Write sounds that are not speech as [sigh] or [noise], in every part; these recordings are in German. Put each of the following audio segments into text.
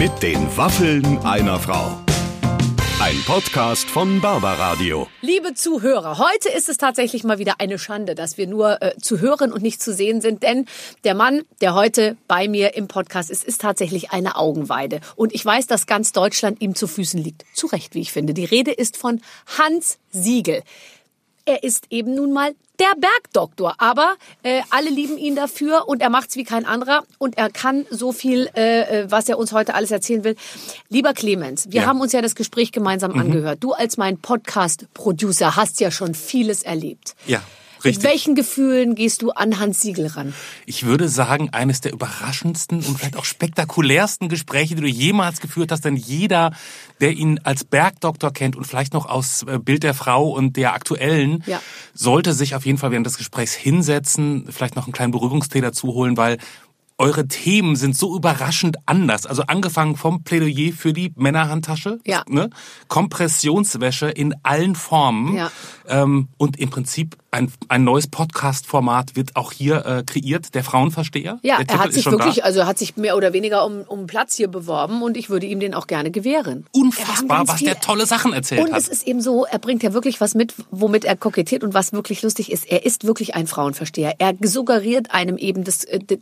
Mit den Waffeln einer Frau. Ein Podcast von Barbaradio. Liebe Zuhörer, heute ist es tatsächlich mal wieder eine Schande, dass wir nur äh, zu hören und nicht zu sehen sind, denn der Mann, der heute bei mir im Podcast ist, ist tatsächlich eine Augenweide. Und ich weiß, dass ganz Deutschland ihm zu Füßen liegt. Zu Recht, wie ich finde. Die Rede ist von Hans Siegel. Er ist eben nun mal der Bergdoktor, aber äh, alle lieben ihn dafür und er macht's wie kein anderer und er kann so viel, äh, äh was er uns heute alles erzählen will. Lieber Clemens, wir Ja. haben uns ja das Gespräch gemeinsam angehört. Du als mein Podcast-Producer hast ja schon vieles erlebt. Ja, Mit richtig. welchen Gefühlen gehst du an Hans Siegel ran? Ich würde sagen, eines der überraschendsten und vielleicht auch spektakulärsten Gespräche, die du jemals geführt hast, denn jeder, der ihn als Bergdoktor kennt und vielleicht noch aus äh, Bild der Frau und der aktuellen, Ja. sollte sich auf jeden Fall während des Gesprächs hinsetzen, vielleicht noch einen kleinen Beruhigungstee dazu holen, weil eure Themen sind so überraschend anders. Also angefangen vom Plädoyer für die Männerhandtasche, Ja. ne? Kompressionswäsche in allen Formen Ja. Ähm, und im Prinzip ein, ein neues Podcast-Format wird auch hier äh, kreiert, der Frauenversteher. Ja, der er hat sich wirklich, da. also er hat sich mehr oder weniger um, um Platz hier beworben und ich würde ihm den auch gerne gewähren. Unfassbar, was viel- der tolle Sachen erzählt Und hat. es ist eben so, er bringt ja wirklich was mit, womit er kokettiert und was wirklich lustig ist. Er ist wirklich ein Frauenversteher. Er suggeriert einem eben das, äh, d-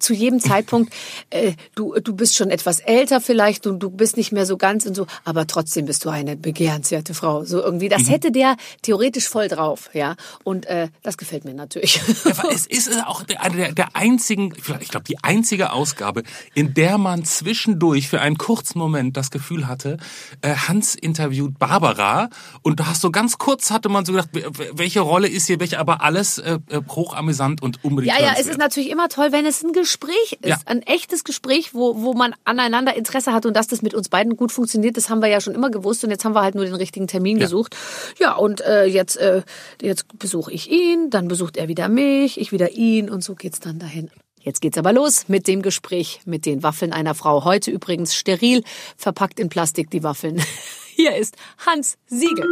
zu jedem Zeitpunkt, [laughs] äh, du, du bist schon etwas älter vielleicht und du bist nicht mehr so ganz und so, aber trotzdem bist du eine begehrenswerte Frau. So irgendwie, das hätte der theoretisch voll drauf, ja. Und äh, das gefällt mir natürlich. Aber es ist auch eine der, der einzigen, ich glaube, die einzige Ausgabe, in der man zwischendurch für einen kurzen Moment das Gefühl hatte, äh, Hans interviewt Barbara und da hast so ganz kurz hatte man so gedacht, welche Rolle ist hier welche, aber alles äh, äh, hochamüsant und unbedingt Ja, ja, es ist natürlich immer toll, wenn es ein Gespräch ist, Ja. ein echtes Gespräch, wo, wo man aneinander Interesse hat und dass das mit uns beiden gut funktioniert, das haben wir ja schon immer gewusst und jetzt haben wir halt nur den richtigen Termin Ja. gesucht. Ja, und äh, jetzt, äh, jetzt besuche ich ihn, dann besucht er wieder mich, ich wieder ihn und so geht's dann dahin. Jetzt geht's aber los mit dem Gespräch mit den Waffeln einer Frau. Heute übrigens steril, verpackt in Plastik die Waffeln. [laughs] Hier ist Hans Siegel.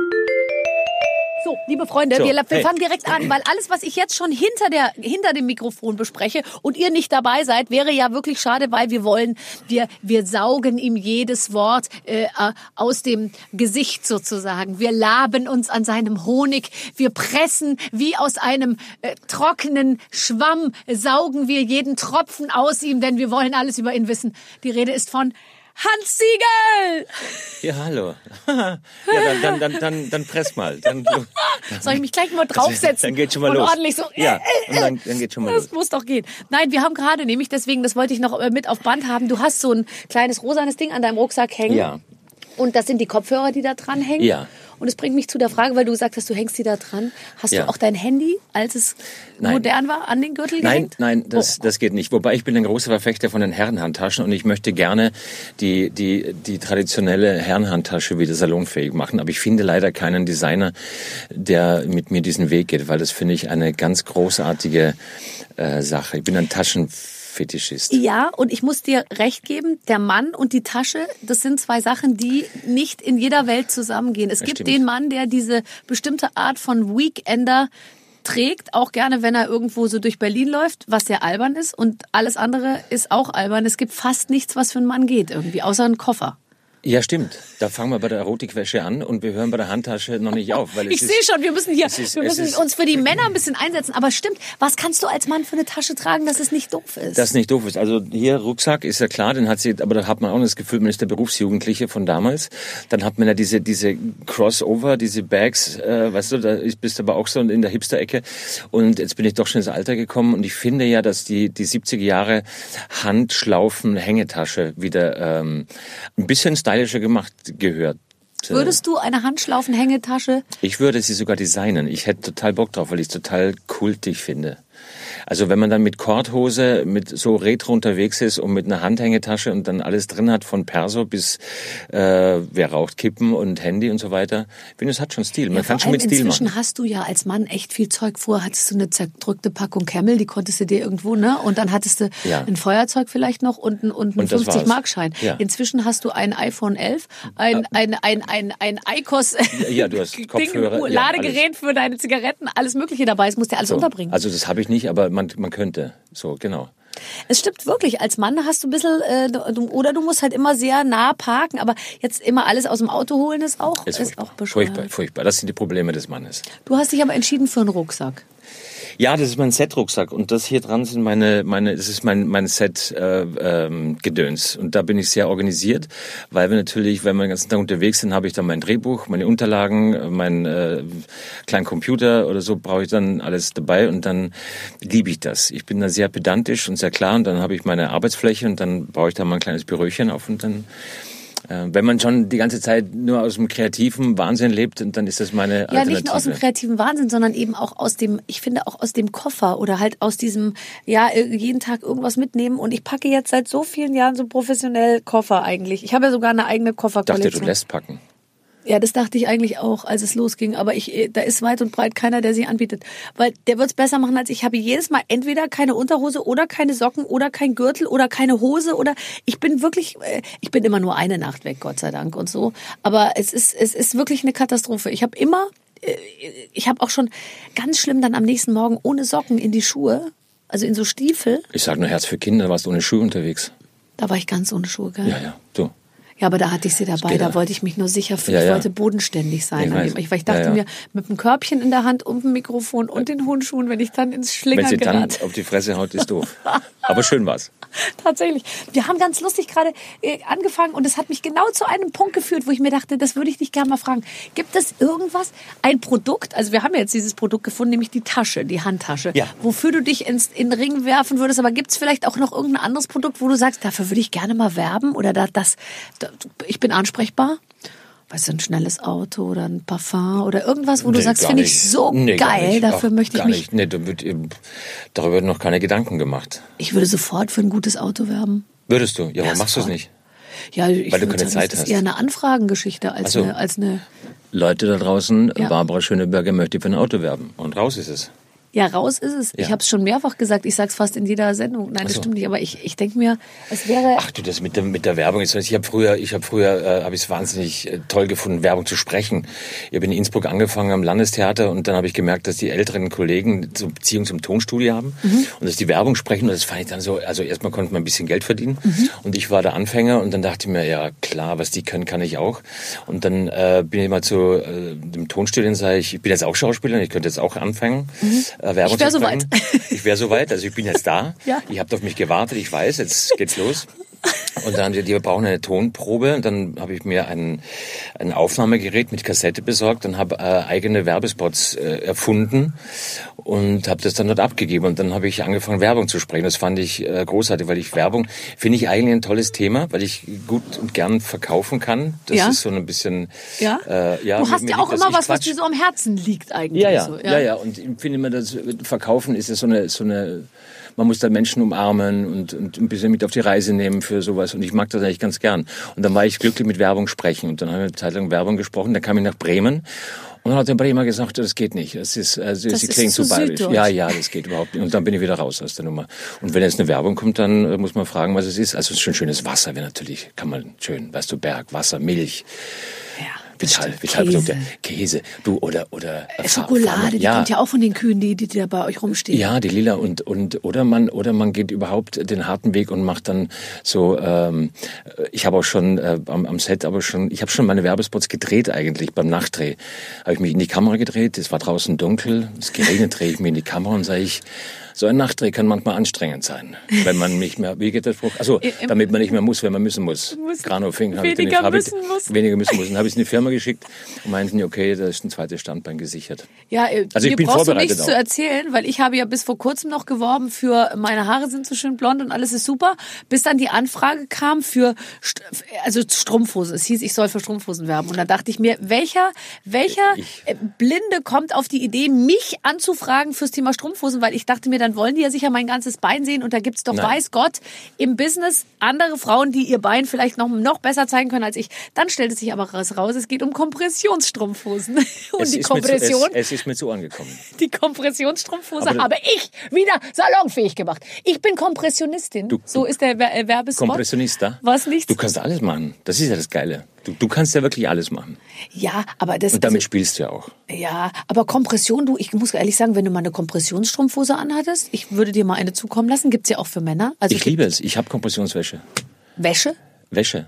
So, liebe Freunde, So, wir, wir hey. fangen direkt an, weil alles, was ich jetzt schon hinter, der, hinter dem Mikrofon bespreche und ihr nicht dabei seid, wäre ja wirklich schade, weil wir wollen, wir, wir saugen ihm jedes Wort äh, äh, aus dem Gesicht sozusagen. Wir laben uns an seinem Honig, wir pressen wie aus einem äh, trockenen Schwamm, saugen wir jeden Tropfen aus ihm, denn wir wollen alles über ihn wissen. Die Rede ist von Hans Siegel! Ja, hallo. [laughs] ja, dann, dann, dann, dann, dann press mal. Dann, [laughs] Soll ich mich gleich mal draufsetzen? Dann geht schon mal und los. ordentlich so. Ja, [laughs] und dann, dann geht schon mal Das los. muss doch gehen. Nein, wir haben gerade nämlich, deswegen, das wollte ich noch äh, mit auf Band haben, du hast so ein kleines rosanes Ding an deinem Rucksack hängen. Ja. Und das sind die Kopfhörer, die da dran hängen. Ja. Und es bringt mich zu der Frage, weil du gesagt hast, du hängst die da dran. Hast Ja. du auch dein Handy, als es Nein. modern war, an den Gürtel Nein, gehängt? nein, das, Oh. das geht nicht. Wobei ich bin ein großer Verfechter von den Herrenhandtaschen und ich möchte gerne die, die, die traditionelle Herrenhandtasche wieder salonfähig machen. Aber ich finde leider keinen Designer, der mit mir diesen Weg geht, weil das finde ich eine ganz großartige äh, Sache. Ich bin ein Taschenfetischist. Ja, und ich muss dir recht geben, der Mann und die Tasche, das sind zwei Sachen, die nicht in jeder Welt zusammengehen. Es gibt stimmt. den Mann, der diese bestimmte Art von Weekender trägt, auch gerne, wenn er irgendwo so durch Berlin läuft, was sehr albern ist. Und alles andere ist auch albern. Es gibt fast nichts, was für einen Mann geht irgendwie, außer einen Koffer. Ja, stimmt. Da fangen wir bei der Erotikwäsche an und wir hören bei der Handtasche noch nicht auf. Weil es Ich sehe schon, wir müssen hier, es ist- wir es müssen ist- uns für die Männer ein bisschen einsetzen. Aber stimmt, was kannst du als Mann für eine Tasche tragen, dass es nicht doof ist? Das nicht doof ist. Also hier Rucksack ist ja klar, den hat sie, aber da hat man auch das Gefühl, man ist der Berufsjugendliche von damals. Dann hat man ja diese diese Crossover, diese Bags, äh, weißt du, da ist, bist du aber auch so in der Hipster-Ecke. Und jetzt bin ich doch schon ins Alter gekommen und ich finde ja, dass die die 70er Jahre Handschlaufen Hängetasche wieder ähm, ein bisschen stylischer gemacht gehört. Würdest du eine Handschlaufen-Hängetasche Ich würde sie sogar designen. Ich hätte total Bock drauf, weil ich es total kultig finde. Also wenn man dann mit Korthose, mit so Retro unterwegs ist und mit einer Handhängetasche und dann alles drin hat, von Perso bis äh, wer raucht Kippen und Handy und so weiter, ich finde, es hat schon Stil. Man Ja, kann vor schon mit Stil inzwischen machen. hast du ja als Mann echt viel Zeug. Vorher hattest du eine zerdrückte Packung Camel, die konntest du dir irgendwo, ne? Und dann hattest du Ja. ein Feuerzeug vielleicht noch und einen, und einen Und das 50-Markschein. war's. Ja. Inzwischen hast du ein iPhone 11, ein, ein, ein, ein, ein ICOS ja, du hast [laughs] Ding, Kopfhörer, ja, Ladegerät für deine Zigaretten, alles Mögliche dabei. Das musst du alles So. unterbringen. Also das habe ich nicht, aber man, man könnte. So, genau. Es stimmt wirklich. Als Mann hast du ein bisschen, äh, du, oder du musst halt immer sehr nah parken, aber jetzt immer alles aus dem Auto holen ist auch, Ist, ist, furchtbar. auch bescheuert. furchtbar, furchtbar. Das sind die Probleme des Mannes. Du hast dich aber entschieden für einen Rucksack. Ja, das ist mein Set-Rucksack und das hier dran sind meine, meine, das ist mein, mein Set äh, ähm, und da bin ich sehr organisiert, weil wir natürlich, wenn wir den ganzen Tag unterwegs sind, habe ich dann mein Drehbuch, meine Unterlagen, meinen äh, kleinen Computer oder so brauche ich dann alles dabei und dann liebe ich das. Ich bin da sehr pedantisch und sehr klar und dann habe ich meine Arbeitsfläche und dann baue ich da mal ein kleines Büröchen auf und dann wenn man schon die ganze Zeit nur aus dem kreativen Wahnsinn lebt, dann ist das meine Ja, Alternative. nicht nur aus dem kreativen Wahnsinn, sondern eben auch aus dem, ich finde auch aus dem Koffer oder halt aus diesem, ja, äh, jeden Tag irgendwas mitnehmen. Und ich packe jetzt seit so vielen Jahren so professionell Koffer eigentlich. Ich habe ja sogar eine eigene Ich dachte, Kofferkollektion. du lässt packen. Ja, das dachte ich eigentlich auch, als es losging. Aber ich, äh, da ist weit und breit keiner, der sie anbietet. Weil der wird's besser machen als ich. Ich habe jedes Mal entweder keine Unterhose oder keine Socken oder kein Gürtel oder keine Hose oder ich bin wirklich, äh, ich bin immer nur eine Nacht weg, Gott sei Dank und so. Aber es ist, es ist wirklich eine Katastrophe. Ich habe immer, äh, ich habe auch schon ganz schlimm dann am nächsten Morgen ohne Socken in die Schuhe, also in so Stiefel. Ich sag nur Herz für Kinder, warst ohne Schuhe unterwegs. Da war ich ganz ohne Schuhe, gell? Ja, ja, du. Ja, aber da hatte ich sie dabei. Da wollte ich mich nur sicher fühlen. Ja, ich ja. wollte bodenständig sein. Ich dem- Ich, weil ich dachte Ja, mir, mit einem Körbchen in der Hand und dem Mikrofon und den hohen Schuhen, wenn ich dann ins Wenn Schlingern sie dann gerate. auf die Fresse haut, ist doof. Aber schön war's. [laughs] Tatsächlich. Wir haben ganz lustig gerade äh, angefangen und es hat mich genau zu einem Punkt geführt, wo ich mir dachte, das würde ich dich gerne mal fragen. Gibt es irgendwas, ein Produkt, also wir haben jetzt dieses Produkt gefunden, nämlich die Tasche, die Handtasche, wofür du dich ins, in den Ring werfen würdest, aber gibt es vielleicht auch noch irgendein anderes Produkt, wo du sagst, dafür würde ich gerne mal werben oder da, das, da, ich bin ansprechbar? Weißt du, ein schnelles Auto oder ein Parfum oder irgendwas, wo du Nee, sagst, finde ich so Nee, geil, dafür Ach, möchte ich mich, Nicht. Nee, da wird, darüber werden noch keine Gedanken gemacht. ich würde sofort für ein gutes Auto werben. Würdest du? Ja, warum machst du es nicht? Ja, ich Weil du würde keine sagen, Zeit das ist hast. eher eine Anfragengeschichte als, so. eine, als eine. Leute da draußen, Ja. Barbara Schöneberger möchte für ein Auto werben. Und raus ist es. Ja, raus ist es. Ich Ja. habe es schon mehrfach gesagt. Ich sag's fast in jeder Sendung. Nein, das so. stimmt nicht. Aber ich, ich denke mir, es wäre. Ach du, das mit der, mit der Werbung ist, ich habe früher, ich habe früher, äh, habe ich es wahnsinnig äh, toll gefunden, Werbung zu sprechen. Ich habe in Innsbruck angefangen am Landestheater und dann habe ich gemerkt, dass die älteren Kollegen so Beziehung zum Tonstudio haben Mhm. und dass die Werbung sprechen und das fand ich dann so, also erstmal konnte man ein bisschen Geld verdienen Mhm. und ich war der Anfänger und dann dachte ich mir, ja klar, was die können, kann ich auch. Und dann äh, bin ich mal zu äh, dem Tonstudio und sage ich, ich bin jetzt auch Schauspieler, ich könnte jetzt auch anfangen, äh, Werbung Mhm. Ich wär zu soweit. Ich wäre soweit, also ich bin jetzt da. [laughs] Ja. Ihr habt auf mich gewartet, ich weiß, jetzt geht's los. Und dann, die, die brauchen eine Tonprobe. Und dann habe ich mir ein, ein Aufnahmegerät mit Kassette besorgt und habe äh, eigene Werbespots äh, erfunden und habe das dann dort abgegeben. Und dann habe ich angefangen, Werbung zu sprechen. Das fand ich äh, großartig, weil ich Werbung finde ich eigentlich ein tolles Thema, weil ich gut und gern verkaufen kann. Das Ja. ist so ein bisschen... ja? Äh, ja du hast ja auch immer was, was dir so am Herzen liegt eigentlich. ja, ja, So, ja, ja. Und ich finde immer, das Verkaufen ist ja so eine, so eine, man muss da Menschen umarmen und, und ein bisschen mit auf die Reise nehmen für sowas. Und ich mag das eigentlich ganz gern. Und dann war ich glücklich mit Werbung sprechen. Und dann haben wir eine Zeit lang Werbung gesprochen. Dann kam ich nach Bremen. Und dann hat der Bremer gesagt, das geht nicht. Das ist, also, Das sie ist klingen zu zu bayerisch. Ja, ja, das geht überhaupt nicht. Und dann bin ich wieder raus aus der Nummer. Und wenn jetzt eine Werbung kommt, dann äh, muss man fragen, was es ist. Also es ist schon schönes Wasser, wäre natürlich, kann man schön, weißt du, Berg, Wasser, Milch. Ja, Vital. Vitalprodukte, Käse, du oder oder Äh, Fa- Schokolade, die ja, kommt ja auch von den Kühen, die, die da bei euch rumstehen. ja, die lila und und oder man oder man geht überhaupt den harten Weg und macht dann so. Ähm, ich habe auch schon äh, am, am Set, aber schon, ich habe schon meine Werbespots gedreht eigentlich beim Nachtdreh. Habe ich mich in die Kamera gedreht. Es war draußen dunkel, es geregnet, drehe ich mir in die Kamera und sage ich. So ein Nachtdreh kann manchmal anstrengend sein, wenn man nicht mehr, wie geht der Spruch? Also, damit man nicht mehr muss, wenn man müssen muss. Muss- Grano Fink, habe ich den, hab ich, müssen muss. Weniger müssen muss. Dann habe ich es in die Firma geschickt und meinten, okay, da ist ein zweites Standbein gesichert. Ja, äh, Also ich bin brauchst du vorbereitet nichts auch. zu erzählen, weil ich habe ja bis vor kurzem noch geworben für meine Haare sind so schön blond und alles ist super, bis dann die Anfrage kam für also Strumpfhosen. Es hieß, ich soll für Strumpfhosen werben und da dachte ich mir, welcher welcher Ich- Blinde kommt auf die Idee, mich anzufragen fürs Thema Strumpfhosen, weil ich dachte mir, dann wollen die ja sicher mein ganzes Bein sehen und da gibt's doch Nein. weiß Gott im Business andere Frauen, die ihr Bein vielleicht noch noch besser zeigen können als ich. Dann stellte sich aber raus, raus es geht um Kompressionsstrumpfhosen und [laughs] es die mir zu, Kompression es, es ist mir zu angekommen. [laughs] die Kompressionsstrumpfhose Aber- habe ich wieder salonfähig gemacht. Ich bin Kompressionistin. Du- so ist der Wer- Werbespot. Kompressionista. Was nicht? Du kannst alles machen. Das ist ja das Geile. Du, du kannst ja wirklich alles machen. Ja, aber das Und damit also, spielst du ja auch. Ja, aber Kompression, du, ich muss ehrlich sagen, wenn du mal eine Kompressionsstrumpfhose anhattest, ich würde dir mal eine zukommen lassen, gibt's ja auch für Männer. Also Ich liebe es. Ich habe Kompressionswäsche. Wäsche. Wäsche.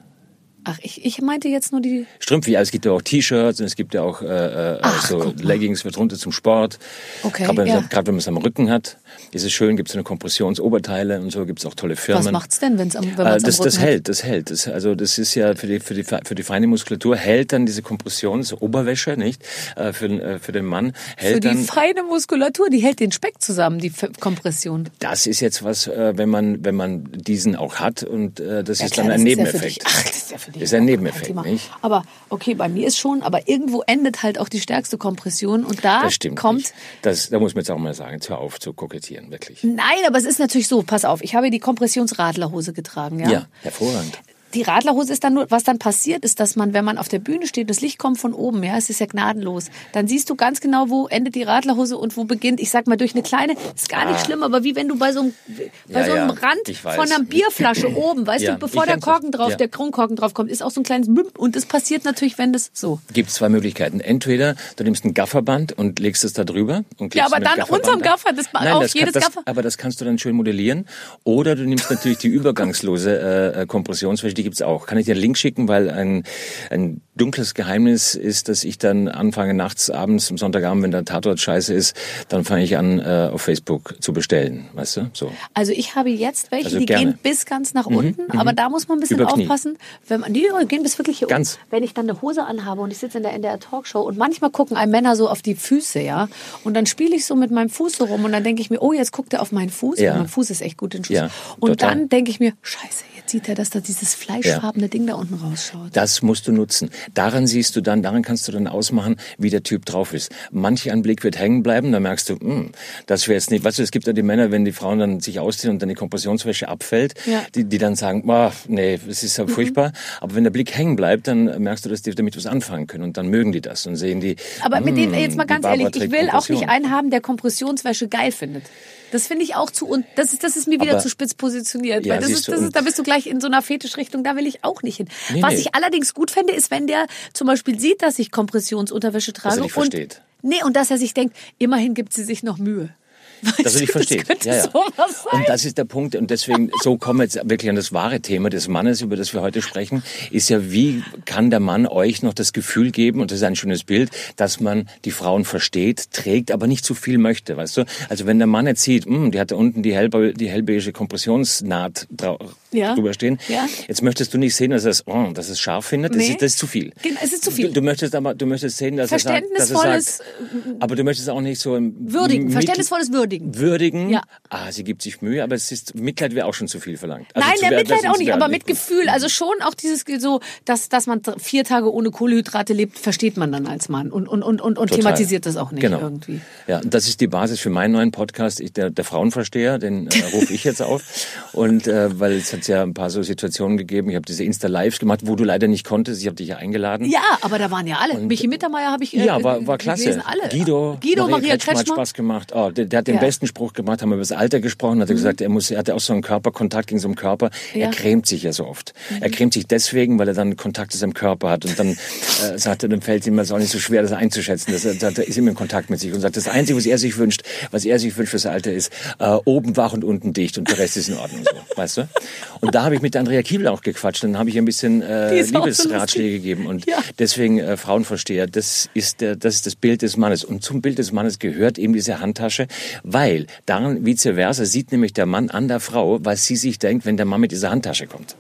Ach, ich, ich meinte jetzt nur die. Strümpfe, ja, es gibt ja auch T-Shirts und es gibt ja auch äh, äh, Ach, so. Leggings für drunter zum Sport. Okay, Gerade wenn, ja. gerade wenn man es am Rücken hat, ist es schön, gibt es so eine Kompressionsoberteile und so, gibt es auch tolle Firmen. Was macht's denn, wenn's am, wenn Äh, man's das, am Rücken das hält, das hält. Das, also das ist ja für die, für die, für die feine Muskulatur hält dann diese Kompressionsoberwäsche, nicht? Äh, für, den- äh, für den Mann hält Für die dann. feine Muskulatur, die hält den Speck zusammen, die F Kompression. Das ist jetzt was, äh, wenn man, wenn man diesen auch hat und äh, das ist klar, dann ein das ja Nebeneffekt. ach, das ist ja für dich ist ein Nebeneffekt, nicht? Aber okay, bei mir ist schon, aber irgendwo endet halt auch die stärkste Kompression und da Das kommt Nicht. Das, da muss man jetzt auch mal sagen, hör auf zu kokettieren, wirklich. Nein, aber es ist natürlich so, pass auf, ich habe die Kompressionsradlerhose getragen, ja. Ja, hervorragend. Die Radlerhose ist dann nur, was dann passiert, ist, dass man, wenn man auf der Bühne steht, das Licht kommt von oben, ja, es ist ja gnadenlos. Dann siehst du ganz genau, wo endet die Radlerhose und wo beginnt, ich sag mal, durch eine kleine, ist gar nicht schlimm, aber wie wenn du bei so einem, bei Ah. Ja, so einem ja, Rand von einer Bierflasche [clears throat] oben, weißt Ja, du, bevor der. Korken drauf, der Kronkorken drauf kommt, ist auch so ein kleines Büm und das passiert natürlich, wenn das so. Gibt zwei Möglichkeiten. Entweder du nimmst ein Gafferband und legst es da drüber. Und Ja, aber dann da. Gaffer, das Nein, auf das kann, jedes das, Gaffer. Aber das kannst du dann schön modellieren. Oder du nimmst natürlich die [laughs] übergangslose äh, äh, Kompressionswäsche, die gibt's auch. Kann ich dir einen Link schicken, weil ein, ein dunkles Geheimnis ist, dass ich dann anfange nachts, abends, am Sonntagabend, wenn der Tatort scheiße ist, dann fange ich an, äh, auf Facebook zu bestellen. Weißt du? So. Also ich habe jetzt welche, Also die gerne. Mhm, gehen bis ganz nach unten, aber da muss man ein bisschen aufpassen. Wenn man, die gehen bis wirklich hier Ganz. unten. Wenn ich dann eine Hose anhabe und ich sitze in der NDR Talkshow und manchmal gucken einem Männer so auf die Füße, ja, und dann spiele ich so mit meinem Fuß so rum und dann denke ich mir, oh, jetzt guckt er auf meinen Fuß. Ja. Mein Fuß ist echt gut in Schuss. Ja, und total. dann denke ich mir, scheiße, sieht er, dass da dieses fleischfarbene Ding da unten rausschaut. Das musst du nutzen. Daran siehst du dann, daran kannst du dann ausmachen, wie der Typ drauf ist. Manch ein Blick wird hängen bleiben, da merkst du, hm, das wäre jetzt nicht, weißt du, es gibt ja die Männer, wenn die Frauen dann sich ausziehen und dann die Kompressionswäsche abfällt, Ja. die, die dann sagen, boah, nee, es ist ja furchtbar. Aber wenn der Blick hängen bleibt, dann merkst du, dass die damit was anfangen können und dann mögen die das und sehen die. Aber mit dem, hm, jetzt mal ganz ehrlich, ich will auch nicht einen haben, der Kompressionswäsche geil findet. Das finde ich auch zu und das ist das ist mir wieder Aber- zu spitz positioniert, Ja, weil das ist das ist da bist du gleich in so einer Fetischrichtung, da will ich auch nicht hin. Nee, Was nee. ich allerdings gut fände, ist, wenn der zum Beispiel sieht, dass ich Kompressionsunterwäsche trage er dich und versteht. nee und dass er sich denkt, immerhin gibt sie sich noch Mühe. Weißt dass er dich du, versteht. Ja, ja. Und das ist der Punkt. Und deswegen, so kommen wir jetzt wirklich an das wahre Thema des Mannes, über das wir heute sprechen, ist ja, wie kann der Mann euch noch das Gefühl geben, und das ist ein schönes Bild, dass man die Frauen versteht, trägt, aber nicht zu viel möchte, weißt du? Also wenn der Mann jetzt sieht, hm, die hat da unten die, hellbe, die hellbeige Kompressionsnaht Ja. drüber stehen, Ja. jetzt möchtest du nicht sehen, dass er es, oh, dass es scharf findet, das, Nee. ist, das ist zu viel. Genau, es ist zu viel. Du, du möchtest aber, du möchtest sehen, dass er sagt, dass er sagt, aber du möchtest auch nicht so Würdigen, verständnisvolles Würdigen. Würdigen. Ja. Ah, sie gibt sich Mühe, aber es ist Mitleid wäre auch schon zu viel verlangt. Also Nein, wer- Mitleid auch nicht, aber mit. Gefühl. Also schon auch dieses so, dass, dass man vier Tage ohne Kohlehydrate lebt, versteht man dann als Mann und, und, und, und, und thematisiert das auch nicht genau. irgendwie. Ja, und das ist die Basis für meinen neuen Podcast, ich, der, der Frauenversteher, den äh, rufe ich jetzt auf. [laughs] Und äh, weil es hat ja ein paar so Situationen gegeben, ich habe diese Insta-Lives gemacht, wo du leider nicht konntest, ich habe dich ja eingeladen. Ja, aber da waren ja alle. Michi Mittermeier habe ich äh, Ja, war, war klasse. Guido, Guido Maria, Kretschmer hat. Spaß gemacht. Oh, der, der hat den Mhm. besten Spruch gemacht, haben wir über das Alter gesprochen, hat er gesagt, er muss, er hatte auch so einen Körperkontakt gegen so einen Körper. Mhm. Er cremt sich ja so oft. Er cremt sich deswegen, weil er dann Kontakt zu seinem Körper hat und dann [laughs] äh, sagt er, dann fällt ihm das auch nicht so schwer, das einzuschätzen. Das, er ist immer in Kontakt mit sich und sagt, das Einzige, was er sich wünscht, was er sich wünscht fürs Alter ist, äh, oben wach und unten dicht und der Rest ist in Ordnung, so, [laughs] weißt du? Und da habe ich mit Andrea Kiebel auch gequatscht, dann habe ich ein bisschen äh, so Liebesratschläge lustig. gegeben und Ja. Deswegen äh, Frauenversteher, das ist, der, das ist das Bild des Mannes. Und zum Bild des Mannes gehört eben diese Handtasche, weil daran vice versa sieht nämlich der Mann an der Frau, was sie sich denkt, wenn der Mann mit dieser Handtasche kommt.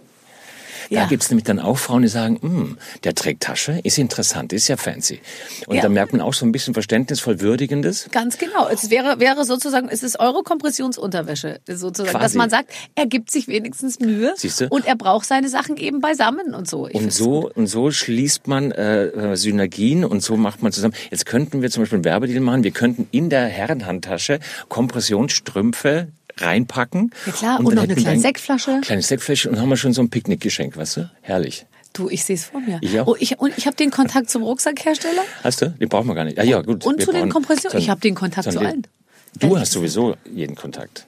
Da Ja. gibt's nämlich dann auch Frauen, die sagen, "Hm, der trägt Tasche, ist interessant, ist ja fancy. Und Ja. da merkt man auch so ein bisschen verständnisvoll Würdigendes. Ganz genau. Es wäre, wäre sozusagen, es ist eure Kompressionsunterwäsche, sozusagen, Quasi. dass man sagt, er gibt sich wenigstens Mühe Siehste? und er braucht seine Sachen eben beisammen und so. Ich Und so, und so schließt man äh, Synergien und so macht man zusammen. Jetzt könnten wir zum Beispiel einen Werbedeal machen. Wir könnten in der Herrenhandtasche Kompressionsstrümpfe reinpacken. Ja klar, und dann noch eine kleine ein- Sektflasche. Kleine Sektflasche und haben wir schon so ein Picknickgeschenk, weißt du? Herrlich. Du, ich sehe es vor mir. Ich auch. Oh, ich, und ich habe den Kontakt zum Rucksackhersteller Hast du? Den brauchen wir gar nicht. Ah, ja, gut. und zu den Kompressionen. Ich habe den Kontakt zu allen. Du Ehrlich hast sowieso jeden Kontakt.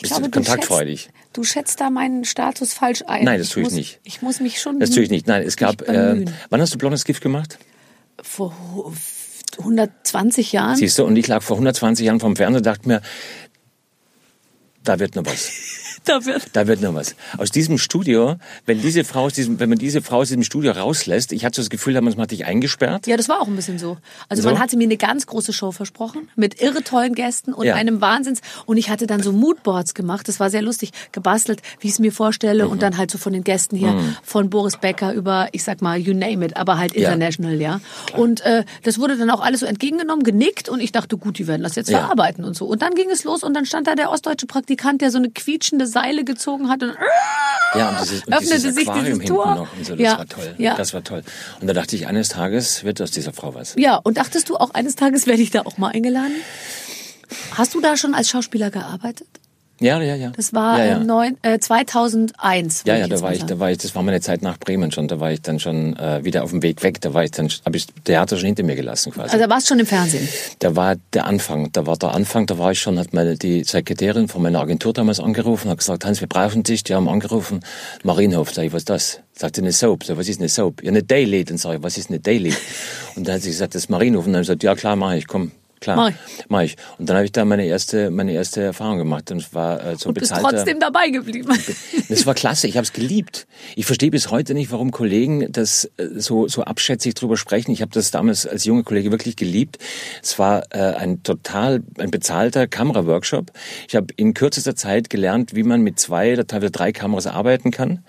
Bist glaube, du kontaktfreudig? du schätzt da meinen Status falsch ein. Nein, das tue ich muss, nicht. Ich muss mich schon. Das tue ich nicht. Nein, es gab. Äh, wann hast du blondes Gift gemacht? Vor 120 Jahren. Siehst du, und ich lag vor 120 Jahren vom Fernseher und dachte mir, da wird noch was. Da wird Da wird noch was. Aus diesem Studio, wenn diese Frau aus diesem, wenn man diese Frau aus diesem Studio rauslässt, ich hatte so das Gefühl, man hat dich eingesperrt. Ja, das war auch ein bisschen so. Also So? man hatte mir eine ganz große Show versprochen mit irre tollen Gästen und Ja. einem Wahnsinns und ich hatte dann so Moodboards gemacht. Das war sehr lustig, gebastelt, wie ich es mir vorstelle Mhm. und dann halt so von den Gästen hier von Boris Becker über, ich sag mal, you name it, aber halt Ja. international, ja. Und äh, das wurde dann auch alles so entgegengenommen, genickt und ich dachte, gut, die werden das jetzt Ja. verarbeiten und so. Und dann ging es los und dann stand da der ostdeutsche Praktikant, der so eine quietschende Seile gezogen hat und Ja, und dieses, und Öffnete dieses sich Aquarium dieses Tor. noch und so, das Ja. war toll. Ja. Das war toll. Und da dachte ich, eines Tages wird aus dieser Frau was. Ja, und dachtest du auch eines Tages werde ich da auch mal eingeladen? Hast du da schon als Schauspieler gearbeitet? Ja, ja, ja. Das war ja, ja. äh, neun, äh, 2001. Ja, ja, da war ich, da war ich, das war meine Zeit nach Bremen schon, da war ich dann schon äh, wieder auf dem Weg weg, da war ich dann, habe ich Theater schon hinter mir gelassen quasi. Also da warst du schon im Fernsehen. Da war der Anfang, da war der Anfang, da war ich schon, hat meine, die Sekretärin von meiner Agentur damals angerufen, hat gesagt, Hans, wir brauchen dich, die haben angerufen, Marienhof, sag ich, was ist das? Sagte eine Soap, so, was ist eine Soap? Ja, eine Daily, dann sag ich, was ist eine Daily? Und dann hat sie gesagt, das ist Marienhof, und dann habe ich gesagt, ja klar, mach ich, komm. Klar, Mach ich. mach ich. Und dann habe ich da meine erste, meine erste Erfahrung gemacht und war äh, so Und bist bezahlter. trotzdem dabei geblieben. Das war klasse, ich habe es geliebt. Ich verstehe bis heute nicht, warum Kollegen das äh, so, so abschätzig drüber sprechen. Ich habe das damals als junger Kollege wirklich geliebt. Es war äh, ein total ein bezahlter Kameraworkshop. Ich habe in kürzester Zeit gelernt, wie man mit zwei oder teilweise drei Kameras arbeiten kann.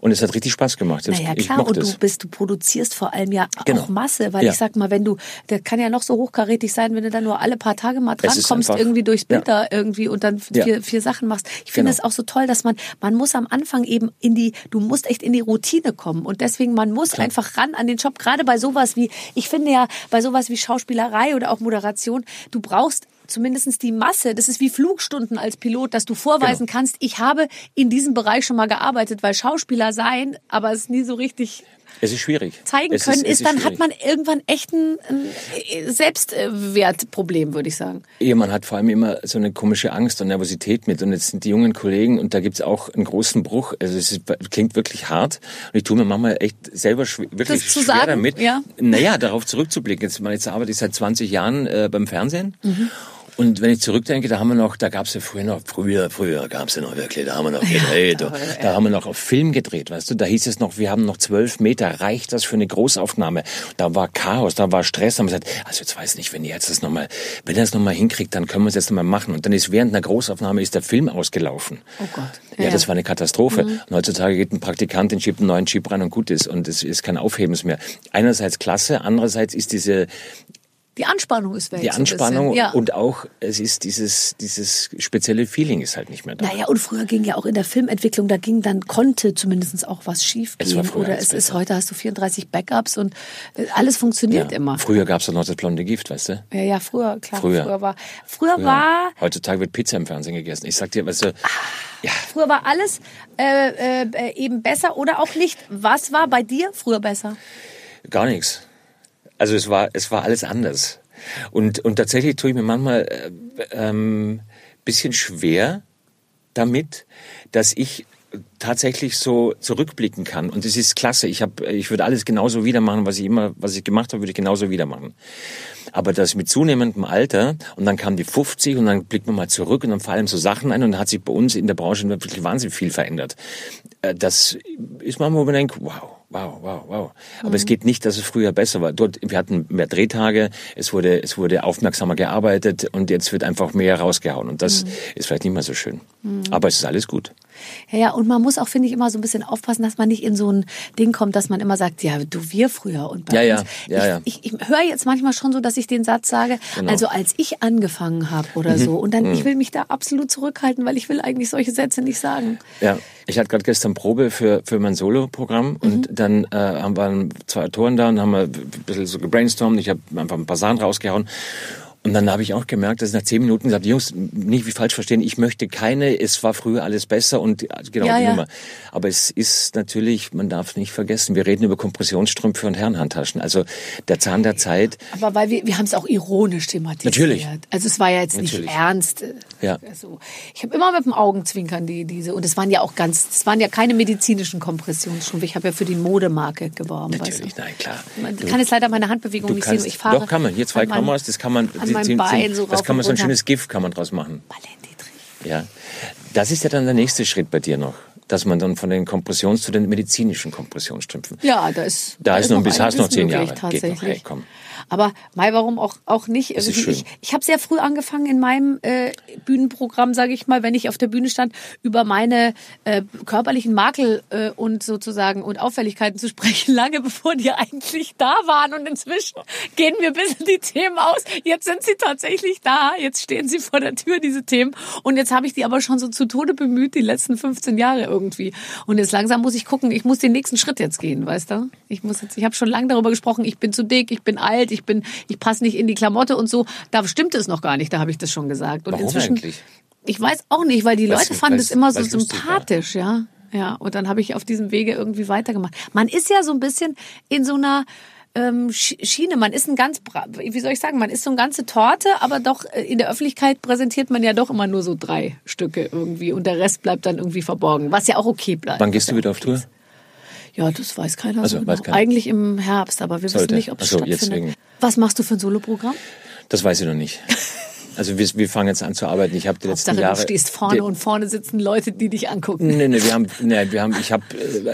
Und es hat richtig Spaß gemacht. Naja, ich klar, und du bist, du produzierst vor allem ja Genau. auch Masse, weil Ja. ich sag mal, wenn du, der kann ja noch so hochkarätig sein, wenn du dann nur alle paar Tage mal drankommst, irgendwie durchs Bild Ja. da irgendwie und dann Ja. vier, vier Sachen machst. Ich finde Genau. es auch so toll, dass man, man muss am Anfang eben in die, du musst echt in die Routine kommen und deswegen, man muss einfach ran an den Job, gerade bei sowas wie, ich finde ja, bei sowas wie Schauspielerei oder auch Moderation, du brauchst zumindestens die Masse, das ist wie Flugstunden als Pilot, dass du vorweisen Genau. kannst, ich habe in diesem Bereich schon mal gearbeitet, weil Schauspieler sein, aber es nie so richtig Es ist schwierig. zeigen es können, es ist, dann schwierig. hat man irgendwann echt ein, ein Selbstwertproblem, würde ich sagen. Ja, man hat vor allem immer so eine komische Angst und Nervosität mit. Und jetzt sind die jungen Kollegen, und da gibt's auch einen großen Bruch. Also es ist, klingt wirklich hart. Und ich tue mir manchmal echt selber schw wirklich Das zu schwer sagen? damit. Ja. Naja, darauf zurückzublicken. Jetzt, meine, jetzt arbeite ich seit 20 Jahren äh, beim Fernsehen. Mhm. Und wenn ich zurückdenke, da haben wir noch, da gab's ja früher noch, früher, früher gab's ja noch wirklich, da haben wir noch gedreht. da, da haben wir noch auf Film gedreht, weißt du, da hieß es noch, wir haben noch zwölf Meter, reicht das für eine Großaufnahme? Da war Chaos, da war Stress, da haben wir gesagt, also jetzt weiß nicht, wenn ihr jetzt das nochmal, wenn ihr das nochmal hinkriegt, dann können wir es jetzt nochmal machen. Und dann ist während einer Großaufnahme ist der Film ausgelaufen. Oh Gott. Ja, das war eine Katastrophe. Und heutzutage geht ein Praktikant, den schiebt einen neuen Chip rein und gut ist. Und es ist kein Aufhebens mehr. Einerseits klasse, andererseits ist diese, Die Anspannung ist weg. die. Anspannung ja. und auch es ist dieses dieses spezielle Feeling ist halt nicht mehr da. Naja, und früher ging ja auch in der Filmentwicklung, da ging dann, konnte zumindest auch was schief Es gehen. früher Oder es ist besser. heute hast du 34 Backups und äh, alles funktioniert immer. Früher gab's doch noch das blonde Gift, weißt du? Ja, ja, früher, klar. Früher. Früher war, früher war, Heutzutage wird Pizza im Fernsehen gegessen. Ich sag dir, weißt du, ja, früher war alles äh, äh, eben besser oder auch nicht. Was war bei dir früher besser? gar nichts. Also es war es war alles anders. Und und tatsächlich tue ich mir manchmal äh, ähm, bisschen schwer damit, dass ich tatsächlich so zurückblicken kann und es ist klasse. Ich habe ich würde alles genauso wieder machen, was ich immer was ich gemacht habe, würde ich genauso wieder machen. Aber das mit zunehmendem Alter und dann kam die 50 und dann blickt man mal zurück und dann fallen so Sachen ein und dann hat sich bei uns in der Branche wirklich wahnsinnig viel verändert. Äh, Das ist manchmal, wo man denkt, wow, wow, wow, wow. Aber es geht nicht, dass es früher besser war. Dort, wir hatten mehr Drehtage, es wurde, es wurde aufmerksamer gearbeitet und jetzt wird einfach mehr rausgehauen und das ist vielleicht nicht mehr so schön. Aber es ist alles gut. Ja, ja, und man muss auch, finde ich, immer so ein bisschen aufpassen, dass man nicht in so ein Ding kommt, dass man immer sagt, ja, du, wir früher und bei Ja, ja, uns. ja, ja. ich, ich, ich höre jetzt manchmal schon so, dass ich den Satz sage, Genau. Mhm. also als ich angefangen habe oder so. Und dann, ich will mich da absolut zurückhalten, weil ich will eigentlich solche Sätze nicht sagen. Ja, ich hatte gerade gestern Probe für, für mein Solo-Programm und dann äh, haben wir zwei Autoren da und haben wir ein bisschen so gebrainstormt. Ich habe einfach ein paar Sachen rausgehauen. Und dann habe ich auch gemerkt, dass nach zehn Minuten gesagt, Jungs, nicht wie falsch verstehen, ich möchte keine, es war früher alles besser und genau Ja, die ja. Nummer. Aber es ist natürlich, man darf nicht vergessen, wir reden über Kompressionsstrümpfe und Herrenhandtaschen. Also der Zahn der Zeit. Aber weil wir, wir haben es auch ironisch thematisiert. Natürlich. Also es war ja jetzt nicht Natürlich. ernst. äh, Ja. Also ich habe immer mit dem Augenzwinkern die diese und es waren ja auch ganz, es waren ja keine medizinischen Kompressionsstrümpfe. Ich habe ja für die Modemarke geworben. Natürlich, weißt du? nein, klar. Man kann jetzt leider meine Handbewegung Du nicht kannst, sehen. Ich fahre doch kann man. Hier zwei Kameras, das kann man, an meinem Bein so das rauf kann man so ein schönes GIF kann man draus machen. Ja, das ist ja dann der nächste Schritt bei dir noch, dass man dann von den Kompressions zu den medizinischen Kompressionsstrümpfen. Ja, da ist Da ist noch ein bisschen- hast noch zehn Jahre. Geht noch, hey, komm. Aber Mai, warum auch, auch nicht? Schön. Ich, ich habe sehr früh angefangen in meinem äh, Bühnenprogramm, sage ich mal, wenn ich auf der Bühne stand, über meine äh, körperlichen Makel äh, und sozusagen und Auffälligkeiten zu [laughs] sprechen, lange bevor die eigentlich da waren. Und inzwischen gehen wir bis in die Themen aus. Jetzt sind sie tatsächlich da. Jetzt stehen sie vor der Tür, diese Themen. Und jetzt habe ich die aber schon so zu Tode bemüht, die letzten 15 Jahre irgendwie. Und jetzt langsam muss ich gucken, ich muss den nächsten Schritt jetzt gehen, weißt du? Ich muss jetzt, ich habe schon lange darüber gesprochen, ich bin zu dick, ich bin alt, ich bin, ich passe nicht in die Klamotte und so. Da stimmt es noch gar nicht, da habe ich das schon gesagt. Und Warum inzwischen, eigentlich? Ich weiß auch nicht, weil die Leute fanden weil's- es immer so sympathisch, ja. Ja, und dann habe ich auf diesem Wege irgendwie weitergemacht. Man ist ja so ein bisschen in so einer ähm, Sch- Schiene. Man ist ein ganz, wie soll ich sagen, man ist so eine ganze Torte, aber doch äh, in der Öffentlichkeit präsentiert man ja doch immer nur so drei Stücke irgendwie und der Rest bleibt dann irgendwie verborgen, was ja auch okay bleibt. Wann gehst du wieder auf Tour? Ja, das weiß keiner Also, so genau. weiß keiner. Eigentlich im Herbst, aber wir Sollte. wissen nicht, ob es so, stattfindet. wegen- Was machst du für ein Soloprogramm? Das weiß ich noch nicht. [laughs] Also wir, wir fangen jetzt an zu arbeiten. Ich habe die letzten Hauptsache, Jahre. du stehst vorne und vorne sitzen Leute, die dich angucken. Nee, nee, wir haben, nee, wir haben, ich habe,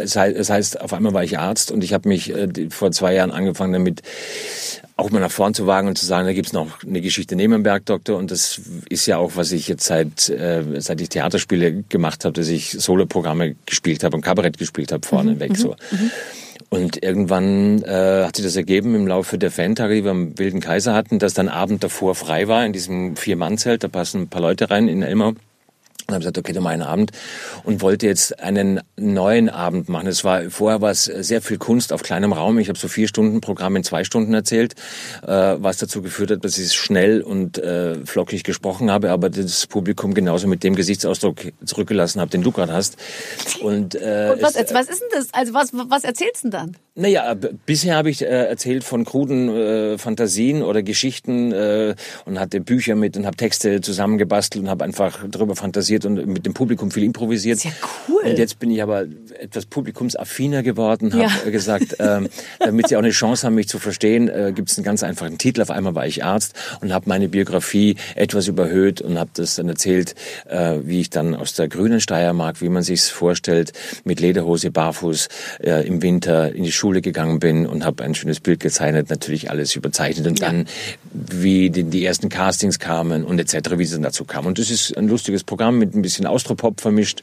es heißt, es heißt, auf einmal war ich Arzt und ich habe mich äh, vor zwei Jahren angefangen damit, auch mal nach vorn zu wagen und zu sagen, da gibt's noch eine Geschichte neben dem Bergdoktor und das ist ja auch, was ich jetzt seit, äh, seit ich Theaterspiele gemacht habe, dass ich Soloprogramme gespielt habe und Kabarett gespielt habe vorne weg so. Und irgendwann äh, hat sich das ergeben im Laufe der Fantage, die wir am Wilden Kaiser hatten, dass dann Abend davor frei war in diesem Vier-Mann-Zelt. Da passen ein paar Leute rein in Elmau. Und habe gesagt, okay, dann einen Abend und wollte jetzt einen neuen Abend machen. Es war vorher war es sehr viel Kunst auf kleinem Raum. Ich habe so vier Stunden Programm in zwei Stunden erzählt, äh, was dazu geführt hat, dass ich es schnell und äh, flockig gesprochen habe, aber das Publikum genauso mit dem Gesichtsausdruck zurückgelassen habe, den du gerade hast. Und, äh, Und was, es- was ist denn das? Also was, was erzählst du denn dann? naja, bisher habe ich äh, erzählt von kruden äh, Fantasien oder Geschichten äh, und hatte Bücher mit und habe Texte zusammengebastelt und habe einfach darüber fantasiert und mit dem Publikum viel improvisiert. Sehr cool. Und jetzt bin ich aber etwas publikumsaffiner geworden, habe Ja. [laughs] gesagt, ähm, damit sie auch eine Chance haben, mich zu verstehen, äh, gibt es einen ganz einfachen Titel. Auf einmal war ich Arzt und habe meine Biografie etwas überhöht und habe das dann erzählt, äh, wie ich dann aus der grünen Steiermark, wie man sich's vorstellt, mit Lederhose, barfuß äh, im Winter in die Schule gegangen bin und habe ein schönes Bild gezeichnet, natürlich alles überzeichnet und Ja. dann wie die, die ersten Castings kamen und etc., wie es dann dazu kam. Und das ist ein lustiges Programm mit ein bisschen Austropop vermischt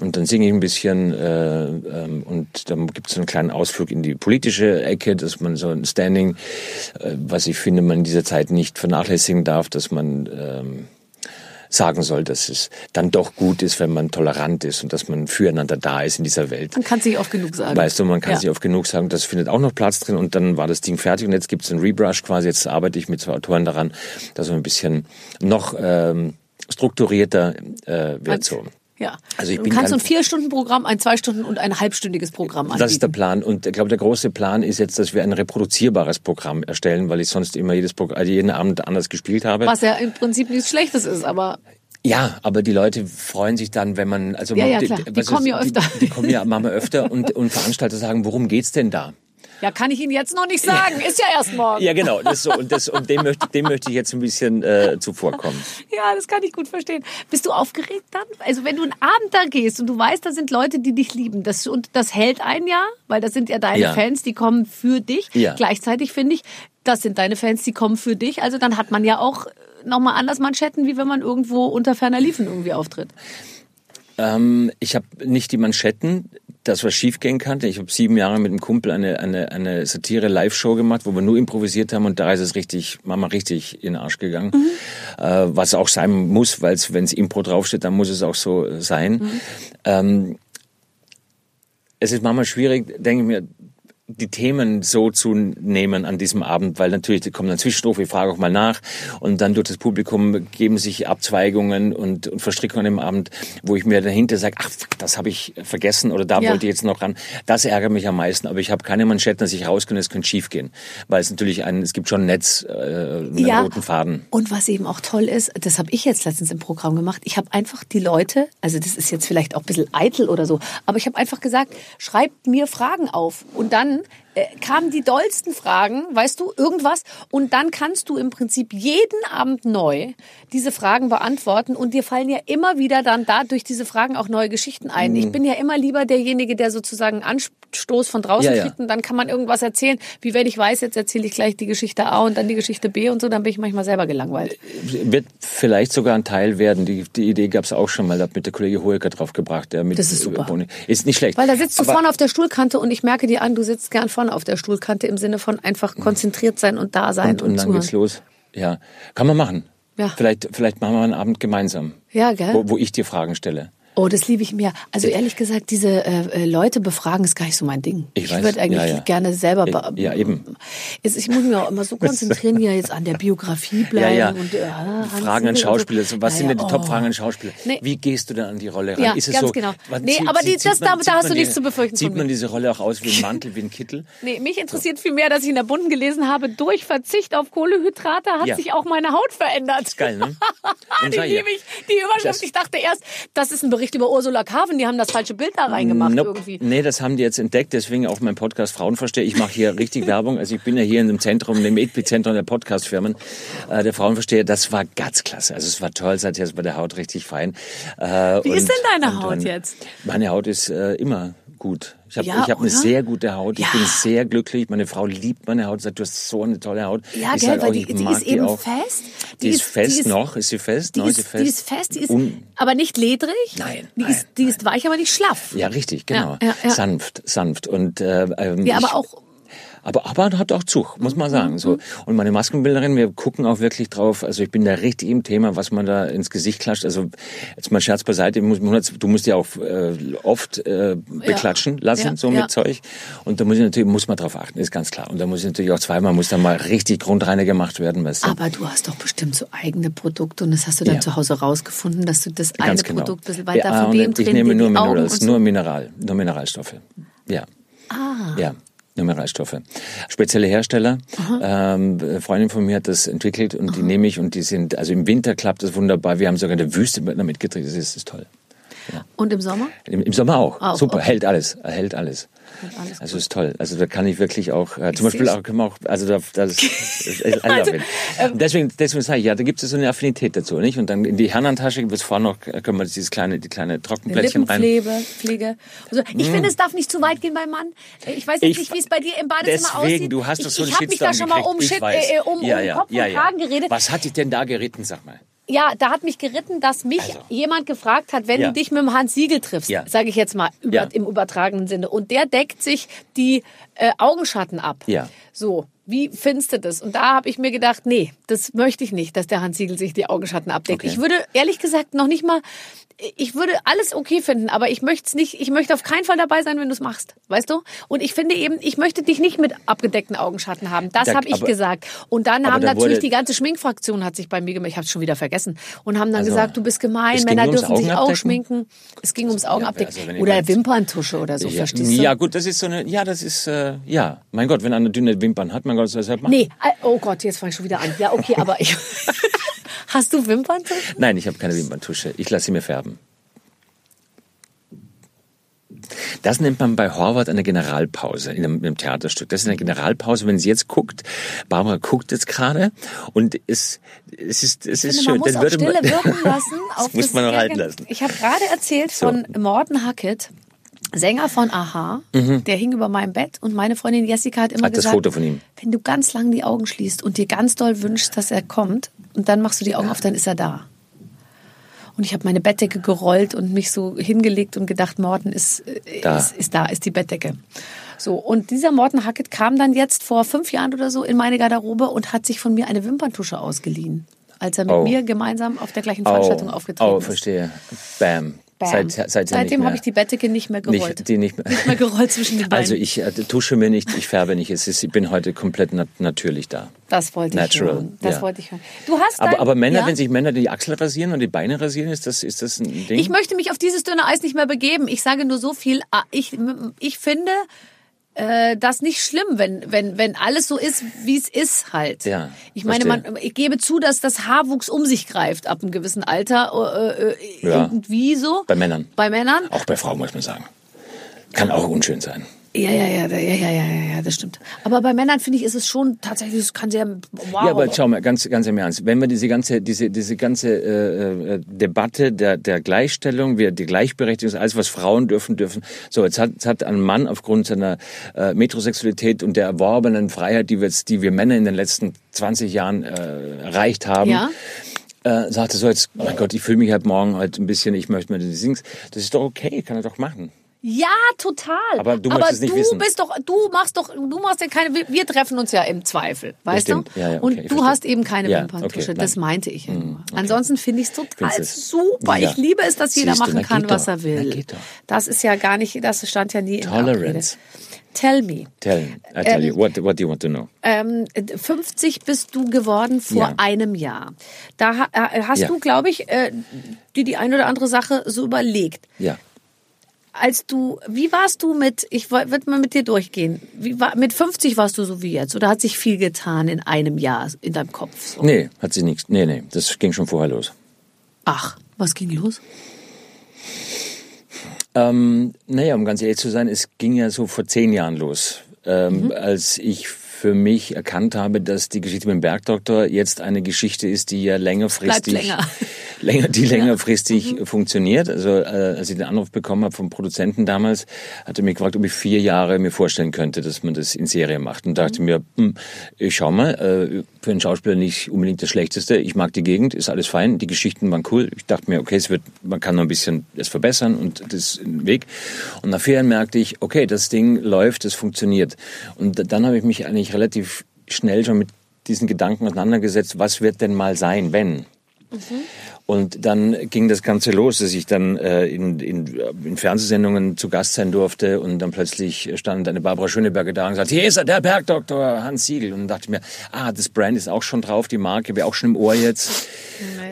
und dann singe ich ein bisschen äh, ähm, und dann gibt es so einen kleinen Ausflug in die politische Ecke, dass man so ein Standing, äh, was ich finde, man in dieser Zeit nicht vernachlässigen darf, dass man ähm, sagen soll, dass es dann doch gut ist, wenn man tolerant ist und dass man füreinander da ist in dieser Welt. Man kann es nicht oft genug sagen. Weißt du, man kann Ja. sich oft genug sagen, das findet auch noch Platz drin und dann war das Ding fertig und jetzt gibt's einen Rebrush quasi. Jetzt arbeite ich mit zwei Autoren daran, dass man ein bisschen noch ähm, strukturierter äh, wird so. Ja. Also ich du bin kannst so kein- ein vier Stunden Programm, ein zwei Stunden und ein halbstündiges Programm anbieten. Das ist der Plan und ich glaube, der große Plan ist jetzt, dass wir ein reproduzierbares Programm erstellen, weil ich sonst immer jedes Programm, also jeden Abend anders gespielt habe. was ja im Prinzip nichts Schlechtes ist, aber Ja, aber die Leute freuen sich dann, wenn man also Ja, man, ja, klar. Die du, kommen ja öfter. Die, die kommen ja manchmal öfter und, und Veranstalter sagen, worum geht's denn da? Ja, kann ich Ihnen jetzt noch nicht sagen. Ist ja erst morgen. Ja, genau. Das so, und das, und dem möchte, dem möchte ich jetzt ein bisschen äh, zuvorkommen. Ja, das kann ich gut verstehen. Bist du aufgeregt dann? Also wenn du einen Abend da gehst und du weißt, da sind Leute, die dich lieben, das, und das hält ein Jahr, weil das sind ja deine Ja. Fans, die kommen für dich. Ja. Gleichzeitig finde ich, das sind deine Fans, die kommen für dich. Also dann hat man ja auch nochmal anders Manschetten, wie wenn man irgendwo unter ferner Liefen irgendwie auftritt. Ähm, ich habe nicht die Manschetten, das was schiefgehen kann. Ich habe sieben Jahre mit einem Kumpel eine, eine, eine Satire-Live-Show gemacht, wo wir nur improvisiert haben und da ist es richtig, Mama richtig in den Arsch gegangen. Äh, was auch sein muss, weil wenn es Impro draufsteht, dann muss es auch so sein. Ähm, es ist manchmal schwierig, denke ich mir, die Themen so zu nehmen an diesem Abend, weil natürlich die kommen dann Zwischenrufe, ich frage auch mal nach und dann durch das Publikum geben sich Abzweigungen und, und Verstrickungen im Abend, wo ich mir dahinter sage, ach, das habe ich vergessen oder da Ja. wollte ich jetzt noch ran. Das ärgert mich am meisten, aber ich habe keine Manschetten, dass ich rauskönnte, es könnte schief gehen, weil es natürlich ein, es gibt schon ein Netz, äh, einen roten Faden. Und was eben auch toll ist, das habe ich jetzt letztens im Programm gemacht. Ich habe einfach die Leute, also das ist jetzt vielleicht auch ein bisschen eitel oder so, aber ich habe einfach gesagt, schreibt mir Fragen auf. Und dann äh, kamen die dollsten Fragen, weißt du, irgendwas. Und dann kannst du im Prinzip jeden Abend neu diese Fragen beantworten. Und dir fallen ja immer wieder dann da durch diese Fragen auch neue Geschichten ein. Mhm. Ich bin ja immer lieber derjenige, der sozusagen Anstoß von draußen Ja, kriegt und dann kann man irgendwas erzählen. Wie wenn ich weiß, jetzt erzähle ich gleich die Geschichte A und dann die Geschichte B und so, dann bin ich manchmal selber gelangweilt. Wird vielleicht sogar ein Teil werden. Die, die Idee gab es auch schon mal, da hat mit der Kollege Hohecker drauf gebracht. Der mit, Das ist super. Boni- Ist nicht schlecht. Weil da sitzt du Aber- vorne auf der Stuhlkante und ich merke dir an, du sitzt gern vorne auf der Stuhlkante im Sinne von einfach konzentriert sein und da sein und, und, und dann zuhören. geht's los. Ja, kann man machen. Ja. Vielleicht, vielleicht machen wir einen Abend gemeinsam. Ja, gell? Wo, wo ich dir Fragen stelle. Oh, das liebe ich mir. Also ehrlich gesagt, diese äh, äh, Leute befragen ist gar nicht so mein Ding. Ich weiß. würde eigentlich Ja, ja. gerne selber. be- Ja, eben. Ich muss mich auch immer so [laughs] konzentrieren, hier jetzt an der Biografie bleiben. Ja, ja. Und, äh, Hans Fragen an Schauspieler. So. So, was sind denn die oh. Top-Fragen an Schauspieler? Nee. Wie gehst du denn an die Rolle ran? Ja, ist es ganz so, genau. Nee, zieht- aber die- das- man- da- hast du nichts zu befürchten Zieht von man diese Rolle auch aus wie ein [laughs] Mantel, wie ein Kittel? Nee, mich interessiert viel mehr, dass ich in der Bunden gelesen habe, durch Verzicht auf Kohlehydrate hat Ja. sich auch meine Haut verändert. Geil, ne? [laughs] die ja. liebe ich. Die Überschrift. Ich dachte erst, das ist ein Bericht über Ursula Carven. Die haben das falsche Bild da reingemacht Nope. irgendwie. Nee, das haben die jetzt entdeckt, deswegen auch mein Podcast Frauen verstehe. Ich mache hier richtig [laughs] Werbung. Also ich bin ja hier in dem Zentrum, dem Epizentrum der Podcast-Firmen, äh, der Frauenversteher. Das war ganz klasse. Also es war toll, seither ist bei der Haut richtig fein. Äh, Wie ist und- denn deine Haut und jetzt? Meine Haut ist äh, immer gut. Ich habe Ja, ich hab eine sehr gute Haut. Ich Ja. bin sehr glücklich. Meine Frau liebt meine Haut. Sagt, du hast so eine tolle Haut. Ja, ich gell, weil auch, die, ich die mag ist eben auch. fest. Die, ist fest die ist- noch. Ist sie fest? Die Noch ist, sie fest? die ist fest, die ist Un- aber nicht ledrig. Nein, Die, nein, ist, die ist weich, aber nicht schlaff. ja, richtig, genau. Ja. Sanft, sanft. Und, äh, ähm, Ja, ich, aber auch Aber, aber hat auch Zug, muss man sagen. So. Und meine Maskenbilderin, wir gucken auch wirklich drauf. Also ich bin da richtig im Thema, was man da ins Gesicht klatscht. Also jetzt mal Scherz beiseite, ich du musst ja auch äh, oft äh, beklatschen lassen, Ja, so ja. mit Zeug. Und da muss ich natürlich, muss man drauf achten, ist ganz klar. Und da muss ich natürlich auch zweimal, muss da mal richtig grundreiner gemacht werden. Weißt du? Aber du hast doch bestimmt so eigene Produkte und das hast du dann Ja. zu Hause rausgefunden, dass du das eine Ganz genau. Produkt ein bisschen weiter ja, von dem ich drin, nehme nur Minerals, so. nur Mineral, nur Mineralstoffe. Ja. Ah. Ja. Nur Mineralstoffe. Spezielle Hersteller. Ähm, eine Freundin von mir hat das entwickelt und die nehme ich und die sind, also im Winter klappt das wunderbar. Wir haben sogar in der Wüste damit gedreht. Das ist, das ist toll. Und im Sommer? Im, Im Sommer auch. Auch, Super, okay. hält alles, hält alles. Alles also ist toll. Also da kann ich wirklich auch, äh, zum Ich Beispiel auch, können wir auch, also da, das, [laughs] I Also, ähm, deswegen, deswegen sage ich, ja, da gibt es so eine Affinität dazu, nicht? Und dann in die Herrentasche gibt es vorne noch, äh, können wir dieses kleine, die kleine Trockenplättchen rein. Mm. Pflege. Also ich finde, es darf nicht zu weit gehen beim Mann. Ich weiß jetzt Ich- nicht, wie es bei dir im Badezimmer Deswegen, aussieht. du hast doch ich, so einen Ich habe mich da schon mal um, ich Shit, weiß. äh, um, ja, um ja, Kopf ja, und. Kragen geredet. Was hat dich denn da geritten, sag mal? Ja, da hat mich geritten, dass mich Also. jemand gefragt hat, wenn Ja. du dich mit dem Hans Siegel triffst, Ja. sage ich jetzt mal über, Ja. im übertragenen Sinne, und der deckt sich die äh, Augenschatten ab. Ja. So, wie findest du das? Und da habe ich mir gedacht, nee, das möchte ich nicht, dass der Hans Siegel sich die Augenschatten abdeckt. Okay. Ich würde ehrlich gesagt noch nicht mal, ich würde alles okay finden, aber ich möchte es nicht, ich möchte auf keinen Fall dabei sein, wenn du es machst, weißt du? Und ich finde eben, ich möchte dich nicht mit abgedeckten Augenschatten haben. Das Da- habe ich aber- gesagt. Und dann haben da natürlich die ganze Schminkfraktion hat sich bei mir gemeldet, ich habe es schon wieder vergessen, und haben dann Also, gesagt, du bist gemein, Männer dürfen sich auch Augenabdecken? schminken. Es ging ums Augenabdecken. also wenn ich oder Wimperntusche oder so, ja, verstehst du? ja, gut, das ist so eine, ja, das ist, äh, ja, mein Gott, wenn einer dünne Wimpern hat, mein Gott, soll er machen? Nee, äh, oh Gott, jetzt fange ich schon wieder an. Ja, okay, aber ich. [laughs] Hast du Wimperntusche? Nein, ich habe keine Wimperntusche. Ich lasse sie mir färben. Das nennt man bei Horvath eine Generalpause in einem, in einem Theaterstück. Das ist eine Generalpause, wenn sie jetzt guckt. Barbara guckt jetzt gerade und es, es ist, es ist finde, schön. man muss Dann würde Stille man- [laughs] wirken lassen. das muss man noch halten lassen. Ich habe gerade erzählt So. von Morten Hackett, Sänger von Aha. Der hing über meinem Bett und meine Freundin Jessica hat immer Mhm. Hat das gesagt, Foto von ihm. wenn du ganz lang die Augen schließt und dir ganz doll wünschst, dass er kommt und dann machst du die Augen auf, dann ist er da. Und ich habe meine Bettdecke gerollt und mich so hingelegt und gedacht, Morten ist, äh, Da. ist, ist da, ist die Bettdecke. So, und dieser Morten Hackett kam dann jetzt vor fünf Jahren oder so in meine Garderobe und hat sich von mir eine Wimperntusche ausgeliehen, als er mit Oh. mir gemeinsam auf der gleichen Veranstaltung oh, aufgetreten oh, ist. verstehe. Bam. Bam. Seit, seitdem habe ich die Bettdecke nicht mehr gerollt. Nicht, die nicht mehr. Nicht mehr gerollt zwischen den [laughs] Beinen. Also ich äh, tusche mir nicht, ich färbe nicht. Es ist, ich bin heute komplett nat natürlich da. das wollte ich Natural, hören. Das ja. wollte ich hören. Du hast Aber, dein- aber Männer, ja? wenn sich Männer die Achsel rasieren und die Beine rasieren, ist das, ist das ein Ding? Ich möchte mich auf dieses dünne Eis nicht mehr begeben. Ich sage nur so viel. ah, Ich, ich finde äh, das nicht schlimm, wenn, wenn, wenn alles so ist, wie es ist halt. Ja, ich meine, man, ich gebe zu, dass das Haarwuchs um sich greift ab einem gewissen Alter. Äh, äh, Ja. Irgendwie so. Bei Männern. Bei Männern? Auch bei Frauen muss man sagen. Kann auch unschön sein. Ja, ja, ja, ja, ja, ja, ja, das stimmt. Aber bei Männern finde ich, ist es schon tatsächlich, es kann sehr, wow. Ja, aber schau mal, ganz, ganz im Ernst. Wenn wir diese ganze, diese, diese ganze äh, äh, Debatte der, der Gleichstellung, wir, die Gleichberechtigung, alles was Frauen dürfen, dürfen. So, jetzt hat, jetzt hat ein Mann aufgrund seiner äh, Metrosexualität und der erworbenen Freiheit, die wir, jetzt, die wir Männer in den letzten 20 Jahren äh, erreicht haben, Ja. äh, sagte so jetzt, oh mein Gott, ich fühle mich halt morgen halt ein bisschen, ich möchte mir das Dings. Das ist doch okay, kann er doch machen. Ja, total. Aber du nicht du bist doch, du machst doch, du machst ja keine, wir, treffen uns ja im Zweifel, weißt stimmt. du? Ja, ja, okay, Und du verstehe. hast eben keine Ja, Wimperntusche. okay, das meinte ich ja nur. Ansonsten finde ich es total super. Ja. Ich liebe es, dass jeder Siehst du, machen na kann, was er will. Na. Das ist ja gar nicht, das stand ja nie in der Abrede. Tolerance. Tell me. Tell, I tell Ähm, you, what, what do you want to know? Ähm, 50 bist du geworden vor einem Jahr. Da äh, hast du, glaube ich, äh, dir die eine oder andere Sache so überlegt. Ja. Als du, wie warst du mit, ich würde mal mit dir durchgehen, wie war, mit 50 warst du so wie jetzt oder hat sich viel getan in einem Jahr in deinem Kopf? So? Nee, hat sie nichts. Nee, nee, das ging schon vorher los. Ach, was ging los? Ähm, naja, um ganz ehrlich zu sein, es ging ja so vor zehn Jahren los, ähm, Mhm. als ich für mich erkannt habe, dass die Geschichte mit dem Bergdoktor jetzt eine Geschichte ist, die ja längerfristig, länger. [laughs] länger die längerfristig Mhm. funktioniert. Also äh, als ich den Anruf bekommen habe vom Produzenten damals, hat er mich gefragt, ob ich vier Jahre mir vorstellen könnte, dass man das in Serie macht. Und dachte Mhm. mir, hm, ich schau mal, äh, für einen Schauspieler nicht unbedingt das Schlechteste. Ich mag die Gegend, ist alles fein, die Geschichten waren cool. Ich dachte mir, okay, es wird, man kann noch ein bisschen das verbessern und das ist ein Weg. Und nach vier Jahren merkte ich, okay, das Ding läuft, es funktioniert. Und dann habe ich mich eigentlich relativ schnell schon mit diesen Gedanken auseinandergesetzt, was wird denn mal sein, wenn? Und dann ging das Ganze los, dass ich dann äh, in, in, in Fernsehsendungen zu Gast sein durfte und dann plötzlich stand eine Barbara Schöneberger da und sagte, hier ist er, der Bergdoktor Hans Siegel. Und dachte ich mir, ah, das Brand ist auch schon drauf, die Marke wäre auch schon im Ohr jetzt.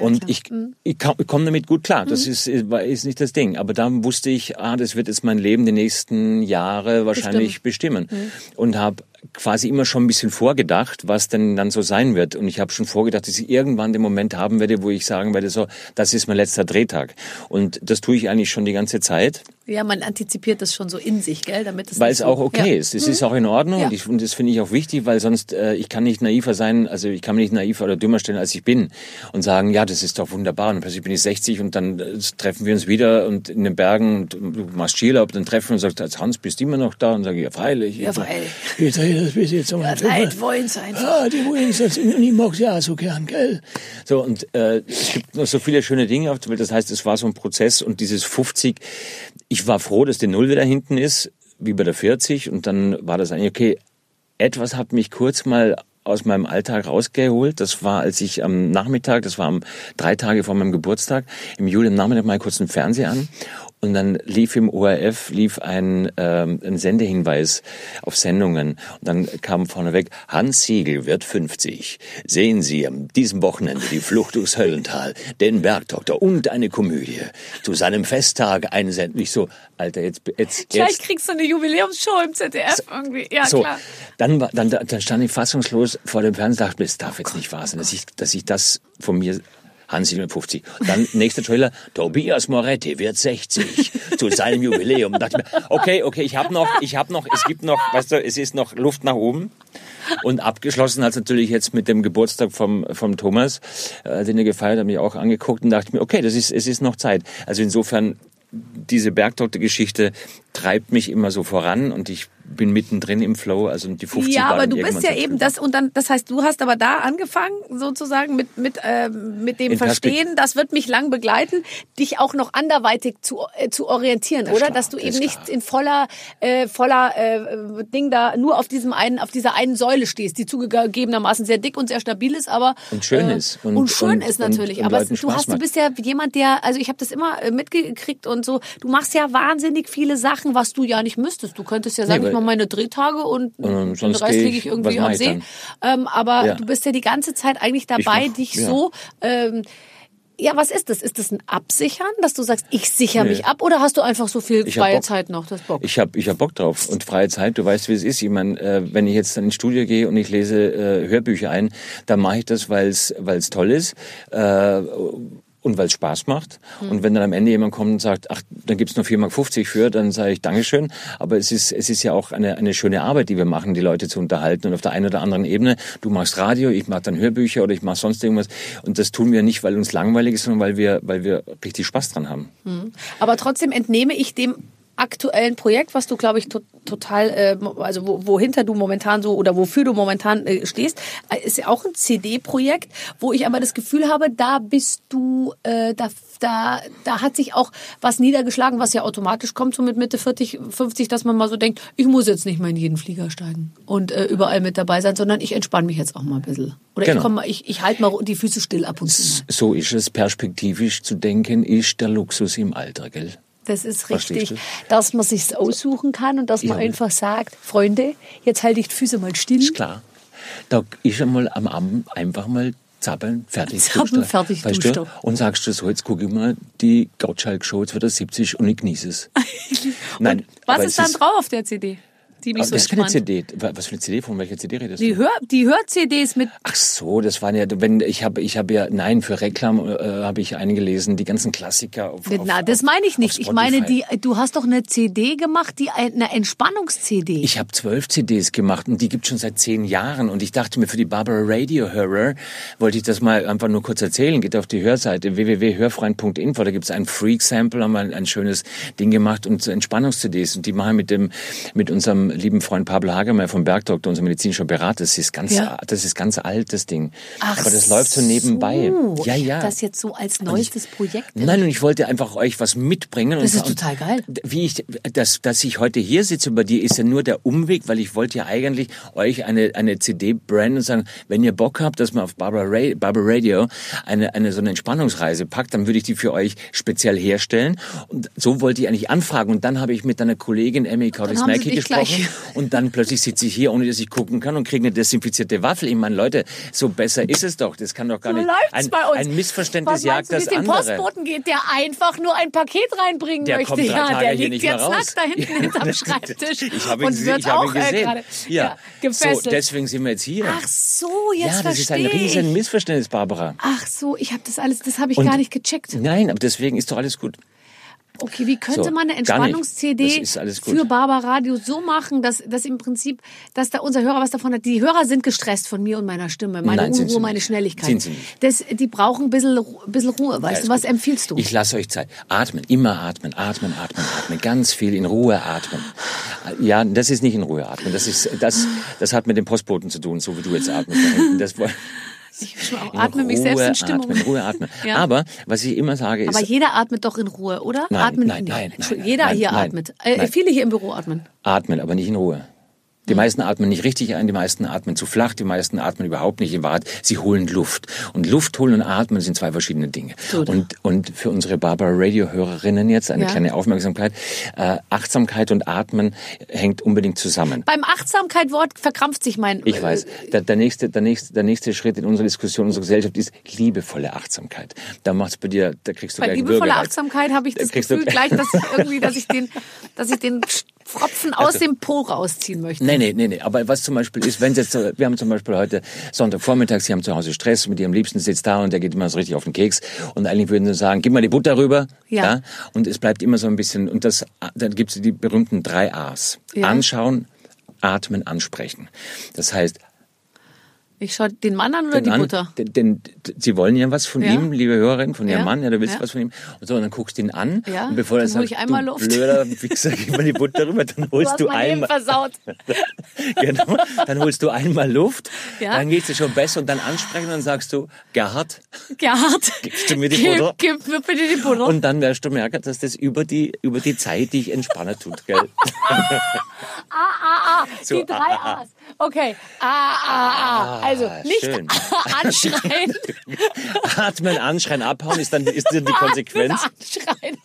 und ich, ich, kam- ich komme damit gut klar, das ist, ist, ist nicht das Ding. Aber dann wusste ich, ah, das wird jetzt mein Leben die nächsten Jahre wahrscheinlich bestimmen. Und habe quasi immer schon ein bisschen vorgedacht, was denn dann so sein wird. Und ich habe schon vorgedacht, dass ich irgendwann den Moment haben werde, wo ich sagen werde, so, das ist mein letzter Drehtag. Und das tue ich eigentlich schon die ganze Zeit, Ja, man antizipiert das schon so in sich, gell, damit es weil es so, auch okay ja. ist. Es ist auch in Ordnung Ja. und, ich, und das finde ich auch wichtig, weil sonst, äh, ich kann nicht naiver sein, also ich kann mich nicht naiver oder dümmer stellen, als ich bin und sagen, ja, das ist doch wunderbar. Und plötzlich bin ich 60 und dann äh, treffen wir uns wieder und in den Bergen und du machst Skiurlaub, dann treffen wir uns und sagst, Hans, bist du immer noch da? Und sage ich, ja, freilich. Ja, freilich. Ich drehe das bis jetzt um Ja, Leid wollen's einfach. Ah, die wollen das, und ich mag's ja auch so gern, gell? So, und äh, es gibt noch so viele schöne Dinge auf der Welt. Das heißt, es war so ein Prozess und dieses 50, ich war froh, dass die Null wieder hinten ist, wie bei der 40. Und dann war das eigentlich, okay, etwas hat mich kurz mal aus meinem Alltag rausgeholt. Das war, als ich am Nachmittag, das war am drei Tage vor meinem Geburtstag, im Juli am Nachmittag mal kurz einen Fernseher an. Und dann lief im ORF lief ein, ähm, ein Sendehinweis auf Sendungen. Und dann kam vorneweg, Hans Siegel wird 50. Sehen Sie am diesem Wochenende die Flucht durchs Höllental, den Bergdoktor und eine Komödie. Zu seinem Festtag eine Sendung. Ich so, Alter, jetzt, jetzt, [laughs] Gleich jetzt. kriegst du eine Jubiläumsshow im ZDF irgendwie. Ja, So, klar. dann, dann, dann stand ich fassungslos vor dem Fernseher und dachte es darf jetzt nicht wahr sein, dass ich, dass ich das von mir Hans 57. Dann nächster Trailer, Tobias Moretti wird 60 zu seinem Jubiläum. Dachte mir, okay, okay, ich habe noch, ich habe noch, es gibt noch, weißt du, es ist noch Luft nach oben. Und abgeschlossen hat natürlich jetzt mit dem Geburtstag vom, vom Thomas, äh, den er gefeiert hat, mich auch angeguckt und dachte mir, okay, das ist, es ist noch Zeit. Also insofern, diese Bergdoktor-Geschichte treibt mich immer so voran und ich bin mittendrin im Flow, also die 50 Ja, aber du bist ja eben das und dann, das heißt, du hast aber da angefangen, sozusagen mit mit äh, mit dem In Verstehen, das wird mich lang begleiten, dich auch noch anderweitig zu äh, zu orientieren, oder? klar, Dass du das eben nicht in voller äh, voller äh, Ding da nur auf diesem einen auf dieser einen Säule stehst, die zugegebenermaßen sehr dick und sehr stabil ist, aber Und schön äh, ist. und, Und- schön und- ist natürlich. und aber es, du hast, du bist ja jemand, der, also ich habe das immer äh, mitgekriegt und so. Du machst ja wahnsinnig viele Sachen, was du ja nicht müsstest. Du könntest ja sagen, Nee, ich mache meine Drehtage und Ähm, den Rest geh liege ich- irgendwie am See. Ähm, aber Ja. du bist ja die ganze Zeit eigentlich dabei, mach- dich ja. so. Ähm, ja, was ist das? Ist das ein Absichern, dass du sagst, ich sichere mich ab, oder hast du einfach so viel freie. Zeit noch? Das Bock. Ich habe ich hab Bock drauf und freie Zeit. Du weißt, wie es ist. Ich meine, äh, wenn ich jetzt dann ins Studio gehe und ich lese äh, Hörbücher ein, dann mache ich das, weil es toll ist. Äh, und weil es Spaß macht. Hm. Und wenn dann am Ende jemand kommt und sagt, ach, dann gibt's nur 4,50 Mark für, dann sage ich Dankeschön. Aber es ist, es ist ja auch eine, eine schöne Arbeit, die wir machen, die Leute zu unterhalten. Und auf der einen oder anderen Ebene, du machst Radio, ich mache dann Hörbücher oder ich mache sonst irgendwas. Und das tun wir nicht, weil uns langweilig ist, sondern weil wir, weil wir richtig Spaß dran haben. Aber trotzdem entnehme ich dem aktuellen Projekt, was du, glaube ich, to total, äh, also wo, wohinter du momentan so oder wofür du momentan äh, stehst, äh, ist ja auch ein CD-Projekt, wo ich aber das Gefühl habe, da bist du, äh, da, da, da hat sich auch was niedergeschlagen, was ja automatisch kommt, so mit Mitte 40, 50, dass man mal so denkt, ich muss jetzt nicht mehr in jeden Flieger steigen und äh, überall mit dabei sein, sondern ich entspanne mich jetzt auch mal ein bisschen. Oder ich Genau. komm mal, ich, ich halte mal die Füße still ab und zu. mal. So ist es. Perspektivisch zu denken, ist der Luxus im Alter, gell? Das ist richtig, dass man sich's aussuchen kann und dass man Ja. einfach sagt, Freunde, jetzt halte ich die Füße mal still. Ist klar. Da ist einmal am Abend einfach mal zappeln, fertig. Zappeln, fertig, weißt du? Und sagst du so, jetzt gucke ich mal die Gottschalk-Show 2070 und ich genieße es. [laughs] Nein, Was ist dann drauf auf der CD? Die mich Aber so das ist entspannt. CD. Was für eine CD? Von welcher CD redest du? Die Hör, die Hör-CDs mit Ach so, das waren ja, wenn ich habe, ich habe ja, nein, für Reklam äh, habe ich eingelesen, die ganzen Klassiker. Auf, auf, Na, das auf- meine ich nicht. Ich meine, die, du hast doch eine CD gemacht, die eine Entspannungs-CD. Ich habe zwölf CDs gemacht und die gibt schon seit zehn Jahren. Und ich dachte mir, für die Barbara Radio Hörer wollte ich das mal einfach nur kurz erzählen. Geht auf die Hörseite www.hörfreund.info. Da gibt's ein Freak-Sample, haben wir ein, ein schönes Ding gemacht und Entspannungs-CDs. Und die machen mit dem, mit unserem lieben Freund Pablo Hagemeyer vom Bergdoktor, unser medizinischer Berater. Das ist ganz, Ja. das ist ganz alt, das Ding. Ach Aber das läuft so nebenbei. so. Ja, ja. Das jetzt so als neuestes Projekt. Nein, und ich wollte einfach euch was mitbringen. Das und, ist total geil. Wie ich, dass, dass ich heute hier sitze bei dir, ist ja nur der Umweg, weil ich wollte ja eigentlich euch eine, eine CD branden und sagen, wenn ihr Bock habt, dass man auf Barbara, Ra Barbara Radio eine, eine so eine Entspannungsreise packt, dann würde ich die für euch speziell herstellen. Und so wollte ich eigentlich anfragen. Und dann habe ich mit deiner Kollegin Emmy dich gesprochen. Und dann plötzlich sitze ich hier, ohne dass ich gucken kann und kriege eine desinfizierte Waffel. Ich meine, Leute, so besser ist es doch. Das kann doch gar So nicht. Ein, bei uns. ein Missverständnis Was jagt du, das es dem andere. Postboten geht, der einfach nur ein Paket reinbringen Der möchte. kommt ja, Tage der liegt jetzt raus. nackt da hinten Ja, hinterm [laughs] Schreibtisch Ich habe ihn, und wird ich habe auch äh, gesehen. gerade ja. ja, gefesselt. So, deswegen sind wir jetzt hier. Ach so, jetzt ja, das ist ein riesen. Missverständnis, Barbara. Ach so, ich habe das alles, das habe ich Und- gar nicht gecheckt. Nein, aber deswegen ist doch alles gut. Okay, wie könnte So, man eine. Entspannungs-CD für Barber Radio so machen, dass, dass im Prinzip, dass da unser Hörer was davon hat? Die Hörer sind gestresst von mir und meiner Stimme, meine Nein, Unruhe, meine. Schnelligkeit. Sind sie nicht. Das, die brauchen ein bisschen, bisschen Ruhe. Weißt Alles du, was gut. empfiehlst du? Ich lasse euch Zeit. Atmen, immer atmen, atmen, atmen, atmen. Ganz viel in Ruhe atmen. Ja, das ist nicht in Ruhe atmen. Das ist, das, das hat mit dem Postboten zu tun, so wie du jetzt atmest. da hinten. Das, ich atme mich selbst in Stimmung. Atmen, Ruhe atmen. [laughs] Ja. Aber was ich immer sage ist, Aber jeder atmet doch in Ruhe, oder? Nein, atmen, nein, nein, nein, Jeder nein, hier atmet. Äh, viele hier im Büro atmen. atmen, aber nicht in Ruhe. Die meisten atmen nicht richtig ein, die meisten atmen zu flach, die meisten atmen überhaupt nicht in Wahrheit. Sie holen Luft. Und Luft holen und atmen sind zwei verschiedene Dinge. Und, und für unsere Barbara Radio-Hörerinnen jetzt eine Ja. kleine Aufmerksamkeit. Äh, Achtsamkeit und Atmen hängt unbedingt zusammen. Beim Achtsamkeit-Wort verkrampft sich mein... Ich weiß. Der, der, nächste, der, nächste, der nächste Schritt in unserer Diskussion, unserer Gesellschaft ist liebevolle Achtsamkeit. Da macht's bei dir, da kriegst du Bei liebevoller. Achtsamkeit habe ich Da das Gefühl gleich, dass ich irgendwie, dass ich den, dass ich den [laughs] Pfropfen aus dem Po rausziehen möchte. Nee, nee, nee, nee. Aber was zum Beispiel ist, wenn jetzt, wir haben zum Beispiel heute Sonntagvormittag, Sie haben zu Hause Stress, mit Ihrem Liebsten sitzt da und der geht immer so richtig auf den Keks. Und eigentlich würden Sie sagen, gib mal die Butter rüber. Ja. Und es bleibt immer so ein bisschen, und das, dann gibt es die berühmten drei A's. Ja. Anschauen, atmen, ansprechen. Das heißt, Ich schaue den Mann an oder den die an, Butter? Den, den, Sie wollen ja was von Ja. ihm, liebe Hörerin, von Ihrem Ja. Mann, ja, du willst Ja. was von ihm. Und so, und dann guckst du ihn an. Ja. Und bevor er Dann hol sagt, ich einmal du Luft. blöder Wichser, [laughs] gib mal die Butter rüber, dann Du holst du, Leben einmal, versaut. [laughs] genau, dann holst du einmal Luft, Ja. dann geht's dir schon besser und dann ansprechen und dann sagst du, Gerhard, Gerhard, Gibst du mir die gib, Butter? gib mir bitte die Butter. und dann wirst du merken, dass das über die, über die Zeit dich entspannen tut, gell? [laughs] So, die drei ah, ah, ah. A's. Okay. Ah, ah, ah. Also nicht schön. [laughs] anschreien. [laughs] Atmen, anschreien, abhauen ist dann, ist dann die [laughs] Konsequenz, Anschreien.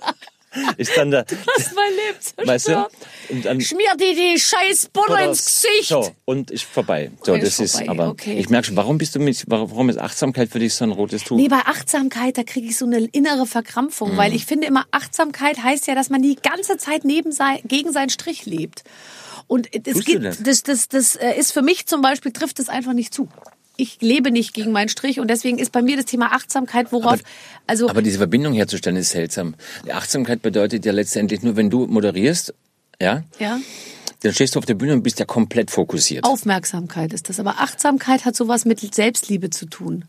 ist dann der, Das ist mein Leben zerstört. weißt du? Und dann, Schmier dir die scheiß Butter ins Gesicht. So, und ist vorbei. So, Und das ist ist, vorbei, aber okay. ich merke schon, warum bist du mit, warum ist Achtsamkeit für dich so ein rotes Tuch? Nee, bei Achtsamkeit, da kriege ich so eine innere Verkrampfung, Mhm. weil ich finde immer, Achtsamkeit heißt ja, dass man die ganze Zeit neben sein, gegen seinen Strich lebt. Und es geht, das? das, das, das äh, ist für mich zum Beispiel, trifft es einfach nicht zu. Ich lebe nicht gegen meinen Strich und deswegen ist bei mir das Thema Achtsamkeit, worauf, also, Aber diese Verbindung herzustellen ist seltsam. Die Achtsamkeit bedeutet ja letztendlich nur, wenn du moderierst, ja, ja, dann stehst du auf der Bühne und bist ja komplett fokussiert. Aufmerksamkeit ist das. Aber Achtsamkeit hat sowas mit Selbstliebe zu tun.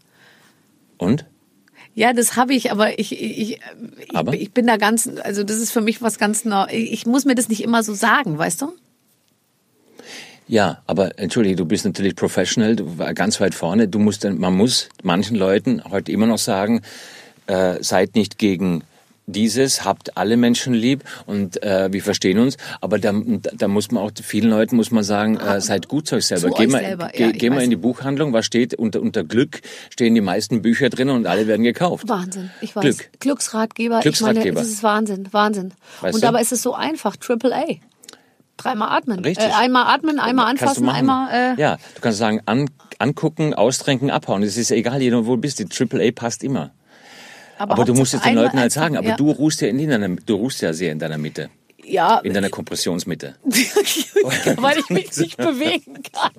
Und? Ja, das habe ich, aber ich, ich, ich, Aber? ich bin da ganz, also das ist für mich was ganz. Ich muss mir das nicht immer so sagen, weißt du? Ja, aber entschuldige, du bist natürlich professional, du war ganz weit vorne. Du musst, man muss manchen Leuten heute immer noch sagen, äh, seid nicht gegen dieses, habt alle Menschen lieb und äh, wir verstehen uns. Aber da, da muss man auch vielen Leuten muss man sagen, äh, seid gut zu euch selber. Zu geh euch mal, selber, ja, geh mal in die Buchhandlung, was steht unter unter Glück stehen die meisten Bücher drin und alle werden gekauft. Wahnsinn, ich weiß. Glück. Glücksratgeber. Glücksratgeber. Ich meine, das ist Wahnsinn, Wahnsinn. Weißt Und dabei ist es so einfach, Triple A. Dreimal atmen. Richtig. Äh, einmal atmen, einmal anfassen, einmal. Äh, ja, du kannst sagen, an, angucken, austränken, abhauen. Es ist egal, jeder wo du bist. Die Triple A passt immer. Aber du musst es den Leuten halt sagen, aber ja. du ruhst ja in deiner, du ruhst ja sehr in deiner Mitte, Ja, in deiner Kompressionsmitte. [laughs] weil ich mich nicht bewegen kann.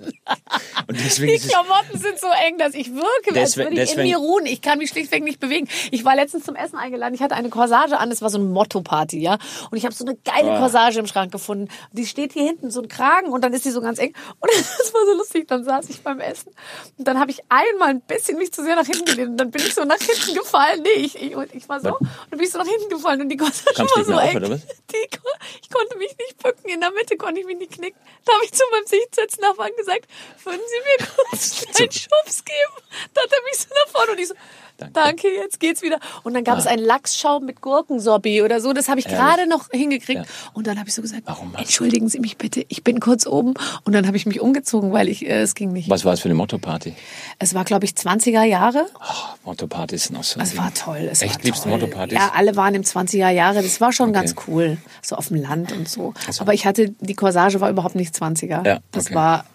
Und deswegen Die Klamotten sind so eng, dass ich wirke, als würde ich in mir ruhen. Ich kann mich schlichtweg nicht bewegen. Ich war letztens zum Essen eingeladen. Ich hatte eine Corsage an. Das war so eine Motto-Party, ja. Und ich habe so eine geile Ah. Corsage im Schrank gefunden. Die steht hier hinten, so ein Kragen und dann ist die so ganz eng. Und [laughs] das war so lustig. Dann saß ich beim Essen und dann habe ich einmal ein bisschen mich zu sehr nach hinten gelehnt. Und dann bin ich so nach hinten gefallen. Nee, ich, ich, ich war so. Und dann bin ich so nach hinten gefallen und die Corsage war so auf, eng. Die, ich konnte mich nicht bücken. In der Mitte konnte ich mich nicht knicken. Da habe ich zu meinem Sitznachbarn gesagt, würden Sie mir kurz [laughs] einen Schubs geben? Da hat er mich so nach vorne und ich so, Danke. danke, jetzt geht's wieder. Und dann gab Ah. es einen Lachsschaum mit Gurkensorbet oder so. Das habe ich gerade noch hingekriegt. Ja. Und dann habe ich so gesagt, Warum entschuldigen Sie mich bitte, ich bin kurz oben. Und dann habe ich mich umgezogen, weil ich, äh, es ging nicht. was war es für eine Motto-Party? Es war, glaube ich, 20er Jahre. Oh, Motto-Partys sind auch so Es war toll. Es Echt war liebst. Motto-Partys? Ja, alle waren im 20er Jahre. Das war schon Okay. ganz cool. So auf dem Land und so. Also- Aber ich hatte, die Corsage war überhaupt nicht 20er. Ja, Das okay. war,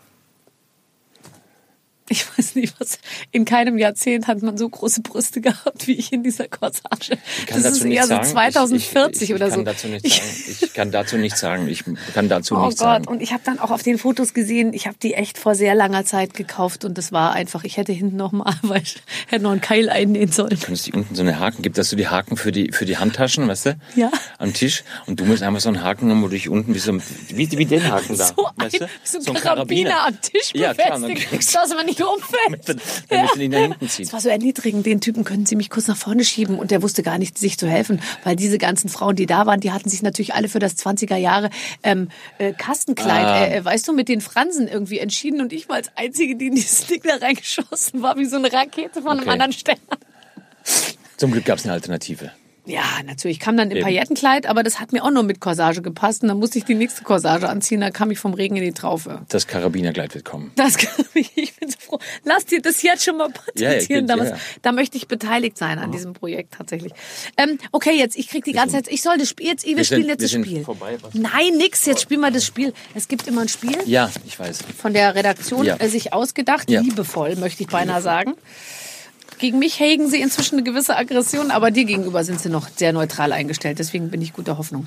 ich weiß nicht was, in keinem Jahrzehnt hat man so große Brüste gehabt wie ich in dieser Corsage. Ich kann das dazu ist nichts eher sagen. so 2040 ich, ich, ich, oder so. Dazu nichts sagen. Ich kann dazu nichts sagen. Ich kann dazu Oh nichts Gott, sagen. und ich habe dann auch auf den Fotos gesehen, ich habe die echt vor sehr langer Zeit gekauft und das war einfach, ich hätte hinten noch mal, [laughs] weil ich hätte noch einen Keil einnähen sollen. Wenn es die unten so eine Haken gibt, dass du die Haken für die für die Handtaschen, weißt du? Ja. Am Tisch und du musst einfach so einen Haken haben, wo du dich unten wie so ein, wie, wie den Haken da, So ein, weißt du? so ein Karabiner, am Tisch Ja, klar, befestigt, dass man nicht umfällt. du, damit du ihn nach hinten ziehst. Das war so erniedrigend. Den Typen können Sie mich kurz nach vorne schieben. Und der wusste gar nicht, sich zu helfen. Weil diese ganzen Frauen, die da waren, die hatten sich natürlich alle für das 20er Jahre ähm, äh, Kastenkleid, Ah. äh, weißt du, mit den Fransen irgendwie entschieden. Und ich war als Einzige, die in dieses Ding da reingeschossen war, wie so eine Rakete von einem Okay. anderen Stern. Zum Glück gab es eine Alternative. Ja, natürlich. Ich kam dann im Eben. Paillettenkleid, aber das hat mir auch nur mit Corsage gepasst. Und dann musste ich die nächste Corsage anziehen. Da kam ich vom Regen in die Traufe. Das Karabinerkleid wird kommen. Das kann [laughs] ich, ich bin so froh. Lass dir das jetzt schon mal Ja, ja, patentieren. da, ja, ja. da möchte ich beteiligt sein an diesem Projekt tatsächlich. Ähm, okay, jetzt, ich krieg die ganze Zeit, ich soll das Spiel, jetzt, wir, Wir spielen jetzt das Spiel. vorbei? Nein, nix, jetzt spielen wir das Spiel. Es gibt immer ein Spiel Ja, ich weiß. von der Redaktion Ja. äh, sich ausgedacht, Ja. liebevoll, möchte ich beinahe sagen. Gegen mich hegen sie inzwischen eine gewisse Aggression, aber dir gegenüber sind sie noch sehr neutral eingestellt. Deswegen bin ich guter Hoffnung.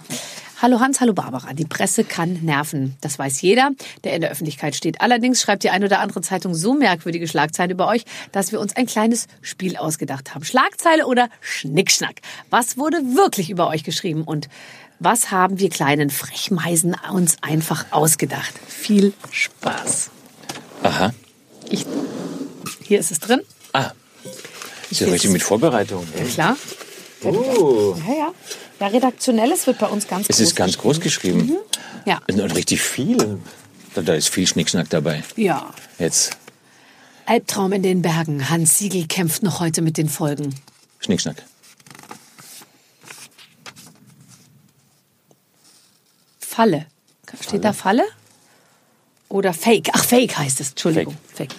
Hallo Hans, hallo Barbara. Die Presse kann nerven. Das weiß jeder, der in der Öffentlichkeit steht. Allerdings schreibt die ein oder andere Zeitung so merkwürdige Schlagzeilen über euch, dass wir uns ein kleines Spiel ausgedacht haben. Schlagzeile oder Schnickschnack. Was wurde wirklich über euch geschrieben und was haben wir kleinen Frechmeisen uns einfach ausgedacht? Viel Spaß. Aha. Ich Hier ist es drin. Ah, ist ja richtig mit Vorbereitung. ey. Klar. Oh. Ja, ja. Ja, redaktionelles wird bei uns ganz Es groß ist ganz groß geschrieben. Ja. Und richtig viel. Da, da ist viel Schnickschnack dabei. Ja. Jetzt Albtraum in den Bergen. Hans Siegel kämpft noch heute mit den Folgen. Schnickschnack. Falle. Steht da Falle? Oder Fake? Ach, Fake heißt es. Entschuldigung. Fake.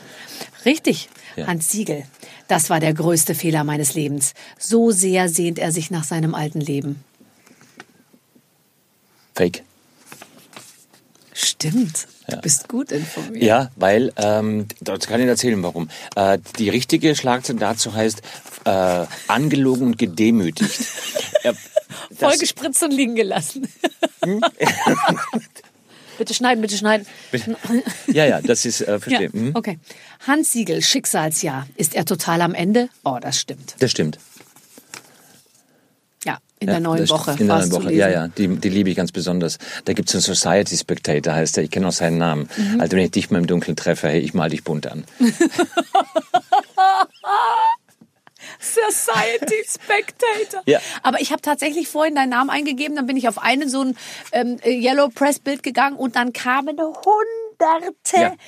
Richtig. Ja. Hans Siegel. Das war der größte Fehler meines Lebens. So sehr sehnt er sich nach seinem alten Leben. Fake. Stimmt. Du bist gut informiert. Ja, weil, ähm, dort kann ich erzählen, warum. Äh, die richtige Schlagzeile dazu heißt, äh, angelogen und gedemütigt. [laughs] Äh, das- Vollgespritzt und liegen gelassen. [laughs] bitte schneiden, bitte schneiden. ja, ja, das ist, äh, Ja, verstehe. Mhm. okay. Hans Siegel, Schicksalsjahr. Ist er total am Ende? Oh, das stimmt. Das stimmt. Ja, in Ja, der neuen Woche. In der neuen Woche, ja, ja, die, die liebe ich ganz besonders. Da gibt's einen Society Spectator, heißt der, ich kenne auch seinen Namen. Mhm. Also wenn ich dich mal im Dunkeln treffe, hey, ich mal dich bunt an. [laughs] Society Spectator. Ja. Aber ich habe tatsächlich vorhin deinen Namen eingegeben, dann bin ich auf eine so ein ähm, Yellow Press Bild gegangen und dann kamen hunderte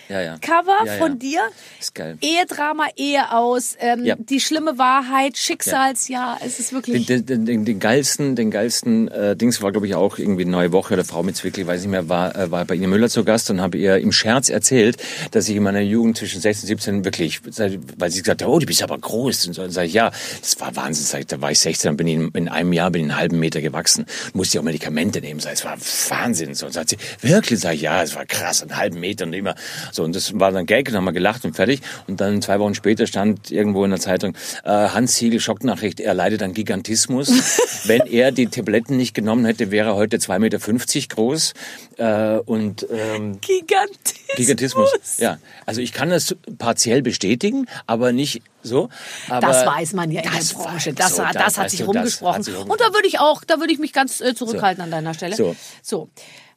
Ja, ja, ja. Cover von dir. Ist geil. Ehedrama, Ehe aus, ähm, die schlimme Wahrheit, Schicksalsjahr. Es ist wirklich. Den, den, den, den geilsten, den geilsten äh, Dings war, glaube ich, auch irgendwie Neue Woche oder Frau mit Zwickli, weiß nicht mehr, war, äh, war bei Ine Müller zu Gast und habe ihr im Scherz erzählt, dass ich in meiner Jugend zwischen 16 und 17 wirklich, weil sie gesagt hat, oh, du bist aber groß. Und so, dann sage ich, ja, das war Wahnsinn. Sag ich, da war ich 16, dann bin ich in, in einem Jahr bin ich einen halben Meter gewachsen. Musste ich auch Medikamente nehmen. Sag ich, es war Wahnsinn. So, und sagt sie, wirklich? Sag ich, ja, es war krass, einen halben Meter und immer. So, und das war dann Gag, und dann haben wir gelacht und fertig. Und dann zwei Wochen später stand irgendwo in der Zeitung, äh, Hans Siegel, Schocknachricht, er leidet an Gigantismus. [laughs] Wenn er die Tabletten nicht genommen hätte, wäre er heute 2,50 Meter groß. Äh, und ähm, Gigantismus. Gigantismus. Ja, also ich kann das partiell bestätigen, aber nicht so. Das weiß man ja in der das Branche. Das, so, hat- das, hat sich du, das rumgesprochen. hat sich Und da würde ich auch, da würde ich mich ganz äh, zurückhalten So. an deiner Stelle. So. so.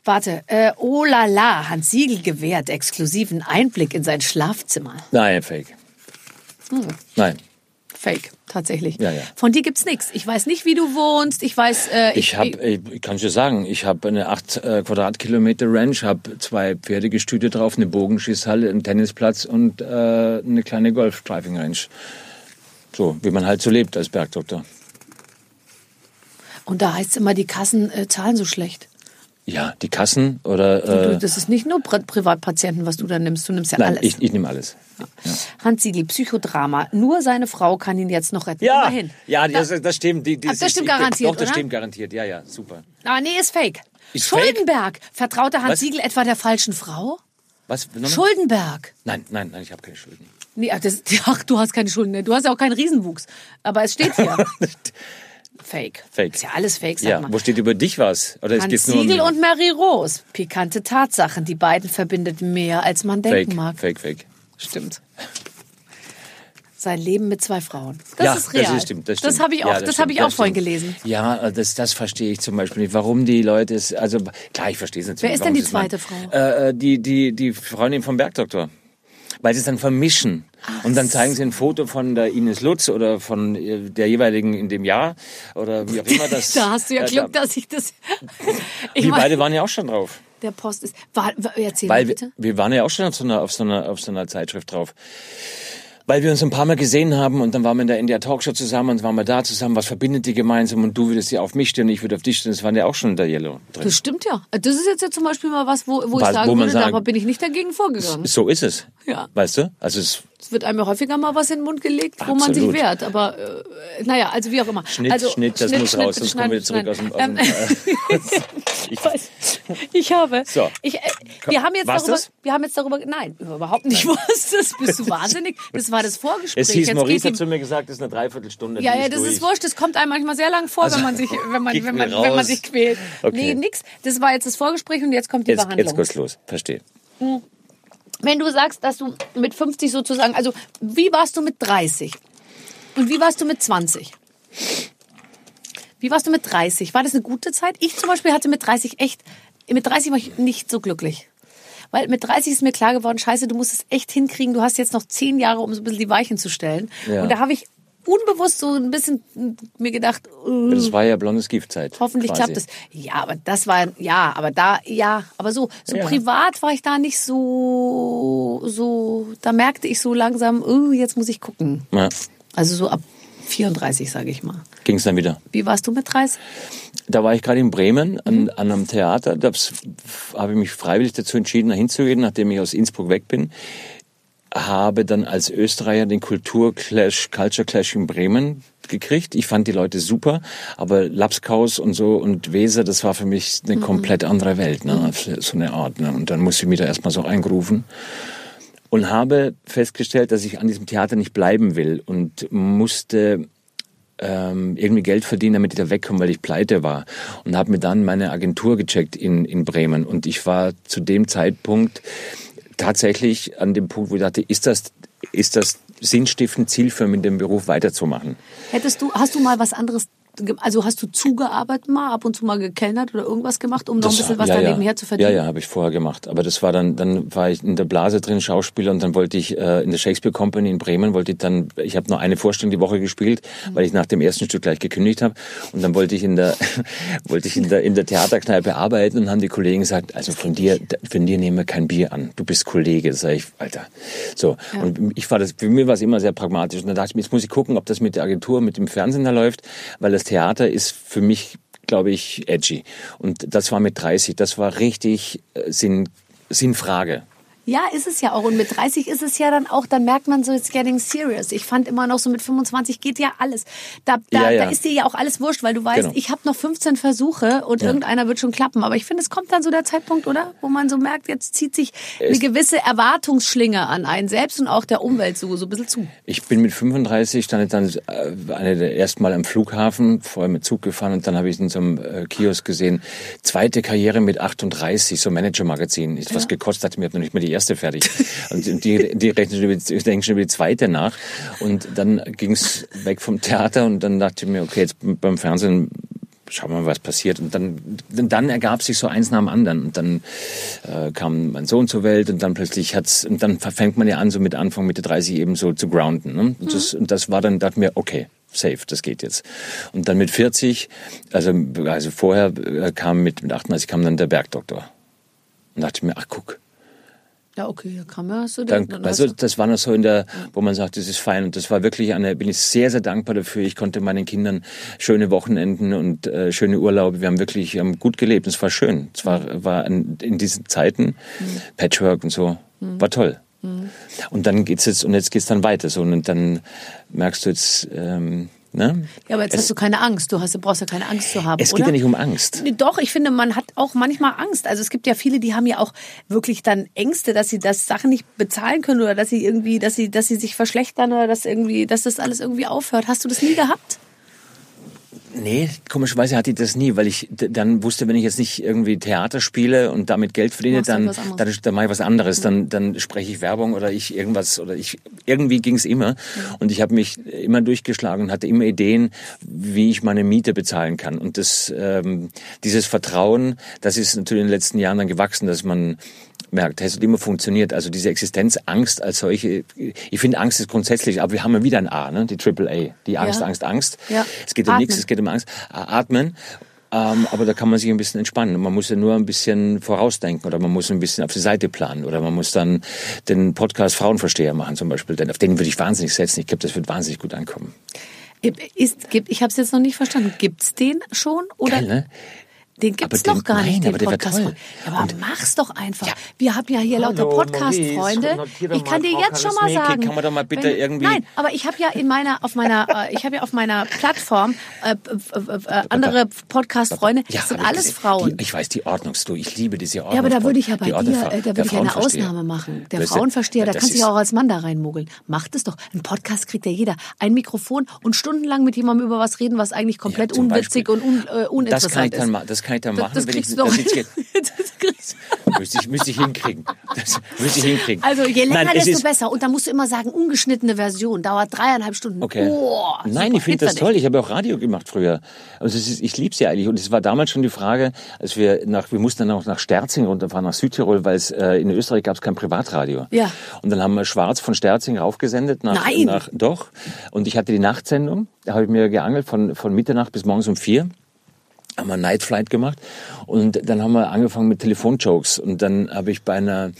Warte, äh, oh la la, Hans Siegel gewährt exklusiven Einblick in sein Schlafzimmer. Nein, Fake. Nein. Fake, tatsächlich. Ja, ja. Von dir gibt's nichts. Ich weiß nicht, wie du wohnst. Ich weiß, äh, Ich habe, ich kann dir sagen, ich habe eine 8 äh, Quadratkilometer Ranch, habe zwei Pferdegestüte drauf, eine Bogenschießhalle, einen Tennisplatz und äh, eine kleine Golf-Driving-Range. So, wie man halt so lebt als Bergdoktor. Und da heißt immer, die Kassen äh, zahlen so schlecht. Ja, die Kassen oder... Äh, das ist nicht nur Pri Privatpatienten, was du da nimmst. Du nimmst ja nein, alles. ich, ich nehme alles. Hans Siegel, Psychodrama. Nur seine Frau kann ihn jetzt noch retten. Ja, Immerhin. ja, das, das stimmt. Die, die, Ach, das stimmt garantiert, Doch, das oder? stimmt garantiert. Ja, ja, super. Ah, nee, ist fake. Ist fake? Schuldenberg. Vertraute Hans Was? Siegel etwa der falschen Frau? Was? Nochmal? Schuldenberg. Nein, nein, nein, ich habe keine Schulden. Nee, ach, das, [laughs] ach, du hast keine Schulden. ne? Du hast ja auch keinen Riesenwuchs. Aber es steht hier. [laughs] Fake. Fake. Ist ja alles Fake, sag Ja, mal. wo steht über dich was? Oder Hans geht's nur um Siegel mich? und Mary Rose. Pikante Tatsachen. Die beiden verbindet mehr, als man denken Fake, mag. fake, fake. Stimmt. Sein Leben mit zwei Frauen. Das ja, ist real. Das, ist, stimmt, das, stimmt. habe ich auch, Ja, das stimmt, habe ich auch vorhin stimmt. gelesen. Ja, das, das verstehe ich zum Beispiel nicht. Warum die Leute es, also klar, ich verstehe es natürlich. Wer ist denn die zweite Frau? Äh, äh, die, die, die Freundin vom Bergdoktor. Weil sie es dann vermischen. und dann zeigen sie ein Foto von der Ines Lutz oder von äh, der jeweiligen in dem Jahr oder wie auch immer das. [laughs] Da hast du ja äh, Glück, da- dass ich das. [laughs] Ich Wir mein, beide waren ja auch schon drauf. der Post ist. War, war, erzähl Weil mal wir, bitte. wir waren ja auch schon auf so einer, auf so einer, auf so einer Zeitschrift drauf. Weil wir uns ein paar Mal gesehen haben und dann waren wir in der NDR Talkshow zusammen und waren wir da zusammen, was verbindet die gemeinsam und du würdest ja auf mich stehen und ich würde auf dich stehen, das waren ja auch schon in der Yellow drin. Das stimmt ja. Das ist jetzt ja zum Beispiel mal was, wo, wo ich Was- sagen wo würde, sagt- da bin ich nicht dagegen vorgegangen. So ist es. Ja. Weißt du? Also es Es wird einem ja häufiger mal was in den Mund gelegt, wo man sich wehrt. Aber äh, naja, also wie auch immer. Schnitt, also, Schnitt, das muss raus, sonst kommen wir zurück aus dem, aus dem Ähm, [laughs] [laughs] ich, weiß, ich habe. So. Ich, äh, wir haben jetzt War's darüber. das? Wir haben jetzt darüber. Nein, überhaupt nicht. [laughs] Was das? Bist du wahnsinnig? Das war das Vorgespräch. es hieß, Jetzt Maurice hat zu mir gesagt, das ist eine Dreiviertelstunde. ja, ja, das durch. ist wurscht. Das kommt einem manchmal sehr lang vor, Also, wenn man sich, wenn man, wenn man, wenn man sich quält. Okay. Nee, nix. Das war jetzt das Vorgespräch und jetzt kommt die Jetzt, Behandlung. jetzt geht's los. Verstehe. Wenn du sagst, dass du mit 50 sozusagen, also wie warst du mit 30? Und wie warst du mit 20? Wie warst du mit 30? War das eine gute Zeit? Ich zum Beispiel hatte mit 30 echt, mit 30 war ich nicht so glücklich. Weil mit 30 ist mir klar geworden, scheiße, du musst es echt hinkriegen. Du hast jetzt noch zehn Jahre, um so ein bisschen die Weichen zu stellen. Ja. Und da habe ich unbewusst so ein bisschen mir gedacht, äh, Das war ja blondes Giftzeit. Hoffentlich quasi. klappt es. Ja, aber das war ja, aber da ja, aber so so Ja. privat war ich da nicht so so. Da merkte ich so langsam, uh, jetzt muss ich gucken. Ja, Also so ab 34, sage ich mal. ging es dann wieder. Wie warst du mit 30? Da war ich gerade in Bremen an, Mhm. an einem Theater. Da habe ich mich freiwillig dazu entschieden, da hinzugehen, nachdem ich aus Innsbruck weg bin. Habe dann als Österreicher den Kulturclash, Culture Clash in Bremen gekriegt. Ich fand die Leute super, aber Lapskaus und so und Weser, das war für mich eine komplett andere Welt, ne? so eine Art. Ne? Und dann musste ich mich da erstmal so eingerufen und habe festgestellt, dass ich an diesem Theater nicht bleiben will und musste ähm, irgendwie Geld verdienen, damit ich da wegkomme, weil ich pleite war. Und habe mir dann meine Agentur gecheckt in, in Bremen. Und ich war zu dem Zeitpunkt tatsächlich an dem Punkt, wo ich dachte, ist das, ist das sinnstiftend, zielführend in dem Beruf weiterzumachen? Hättest du hast du mal was anderes also hast du zugearbeitet mal, ab und zu mal gekellnert oder irgendwas gemacht, um noch ein bisschen was ja, da ja. nebenher zu verdienen? Ja, ja, habe ich vorher gemacht. Aber das war dann, dann war ich in der Blase drin, Schauspieler, und dann wollte ich äh, in der Shakespeare Company in Bremen, wollte ich dann, ich habe nur eine Vorstellung die Woche gespielt, Mhm. weil ich nach dem ersten Stück gleich gekündigt habe. Und dann wollte ich in der, [laughs] wollte ich in der, in der Theaterkneipe arbeiten und haben die Kollegen gesagt, also von dir, von dir nehmen wir kein Bier an. Du bist Kollege. Sag ich, Alter. So. Und ich war das, für mich war es immer sehr pragmatisch. Und dann dachte ich mir, jetzt muss ich gucken, ob das mit der Agentur, mit dem Fernsehen da läuft, weil das Theater ist für mich, glaube ich, edgy. Und das war mit 30, das war richtig äh, Sinn, Sinnfrage. Ja, ist es ja auch. Und mit 30 ist es ja dann auch, dann merkt man so, it's getting serious. Ich fand immer noch so mit 25 geht ja alles. Da, da, Ja, ja. da ist dir ja auch alles wurscht, weil du weißt, Genau. ich habe noch 15 Versuche und irgendeiner wird schon klappen. Aber ich finde, es kommt dann so der Zeitpunkt, oder? Wo man so merkt, jetzt zieht sich eine Es- gewisse Erwartungsschlinge an einen selbst und auch der Umwelt so, so ein bisschen zu. Ich bin mit 35 stand ich dann äh, eine der ersten Mal am Flughafen, vorher mit Zug gefahren und dann habe ich in so einem äh, Kiosk gesehen, zweite Karriere mit 38, so Manager-Magazin. Ich was gekostet hatte, mir habe noch nicht mal die erste fertig. Und die, die rechnen schon über, die- denken schon über die zweite nach. Und dann ging's weg vom Theater und dann dachte ich mir, okay, jetzt beim Fernsehen schauen wir mal, was passiert. Und dann, dann ergab sich so eins nach dem anderen. Und dann äh, kam mein Sohn zur Welt und dann plötzlich hat's, und dann fängt man ja an, so mit Anfang, Mitte 30 eben so zu grounden. Ne? Und, das, und das war dann, dachte mir, okay, safe, das geht jetzt. Und dann mit 40, also, also vorher äh, kam mit, mit 38 kam dann der Bergdoktor. Und dachte mir, ach guck, Ja, okay, da kann man, du dann, den, also das war noch so in der, wo man sagt, das ist fein und das war wirklich eine, bin ich sehr, sehr dankbar dafür. Ich konnte meinen Kindern schöne Wochenenden und äh, schöne Urlaube. Wir haben wirklich wir haben gut gelebt. Es war schön. Es war, war an, in diesen Zeiten Patchwork und so war toll. Und dann geht's jetzt und jetzt geht's dann weiter so und dann merkst du jetzt, ähm, ne? ja, aber jetzt es, hast du keine Angst. Du hast, du brauchst ja keine Angst zu haben, es geht oder? ja nicht um Angst. Doch, ich finde, man hat auch manchmal Angst. Also es gibt ja viele, die haben ja auch wirklich dann Ängste, dass sie das Sachen nicht bezahlen können oder dass sie irgendwie, dass sie, dass sie sich verschlechtern oder dass irgendwie, dass das alles irgendwie aufhört. Hast du das nie gehabt? Nee, komischerweise hatte ich das nie, weil ich dann wusste, wenn ich jetzt nicht irgendwie Theater spiele und damit Geld verdiene, dann, dann, dann mache ich was anderes. Dann, dann spreche ich Werbung oder ich irgendwas oder ich irgendwie ging's immer. Und ich habe mich immer durchgeschlagen und hatte immer Ideen, wie ich meine Miete bezahlen kann. Und das, ähm, dieses Vertrauen, das ist natürlich in den letzten Jahren dann gewachsen, dass man merkt, es hat immer funktioniert. Also diese Existenzangst als solche, ich finde Angst ist grundsätzlich, aber wir haben ja wieder ein A, ne? die Triple A, die Angst, Ja. Angst, Angst. Ja. Es geht um nichts, es geht um Angst. Atmen. Ähm, aber da kann man sich ein bisschen entspannen. Man muss ja nur ein bisschen vorausdenken oder man muss ein bisschen auf die Seite planen oder man muss dann den Podcast Frauenversteher machen zum Beispiel. Denn auf den würde ich wahnsinnig setzen. Ich glaube, das wird wahnsinnig gut ankommen. Ist, gibt, ich habe es jetzt noch nicht verstanden. Gibt's den schon oder? Geil, ne? Den gibt's den- noch gar nein, nicht, den Podcast. Ja, aber mach's doch einfach. Wir haben ja hier lauter Podcast-Freunde. Ich kann dir jetzt schon mal sagen. kann man doch mal bitte wenn- irgendwie- Nein, aber ich habe ja in meiner, auf meiner, [laughs] äh, ich habe ja auf meiner Plattform äh, äh, äh, andere Podcast-Freunde. Das sind alles gesehen. Frauen. Die, ich weiß, die Ordnungsdu. Ich liebe diese Ordnung. Ja, aber da würde ich ja bei dir, äh, da würde ich eine. Ausnahme machen. Der ist- Frauenversteher, da kannst du ist- ja auch als Mann da reinmogeln. Macht es doch. Ein Podcast kriegt ja jeder. Ein Mikrofon und stundenlang mit jemandem über was reden, was eigentlich komplett unwitzig und un, äh, Das kann uninteressant ich dann, ist. Das kann ich da machen, das wenn kriegst ich du doch. [laughs] das Das [laughs] müsste ich, müsste ich hinkriegen. Das müsste ich hinkriegen. Also je länger, Nein, es desto besser. Und da musst du immer sagen, ungeschnittene Version, dauert dreieinhalb Stunden. Okay. Boah, Nein, ich finde das toll. Ich habe auch Radio gemacht früher. Also es ist, ich lieb's ja eigentlich. Und es war damals schon die Frage, als wir nach, wir mussten dann auch nach Sterzing runterfahren, nach Südtirol, weil es äh, in Österreich gab es kein Privatradio. Ja. Und dann haben wir Schwarz von Sterzing raufgesendet nach, Nein. nach doch. Und ich hatte die Nachtsendung. Da habe ich mir geangelt von von Mitternacht bis morgens um vier haben wir Night Flight gemacht und dann haben wir angefangen mit Telefonjokes und dann habe ich bei einer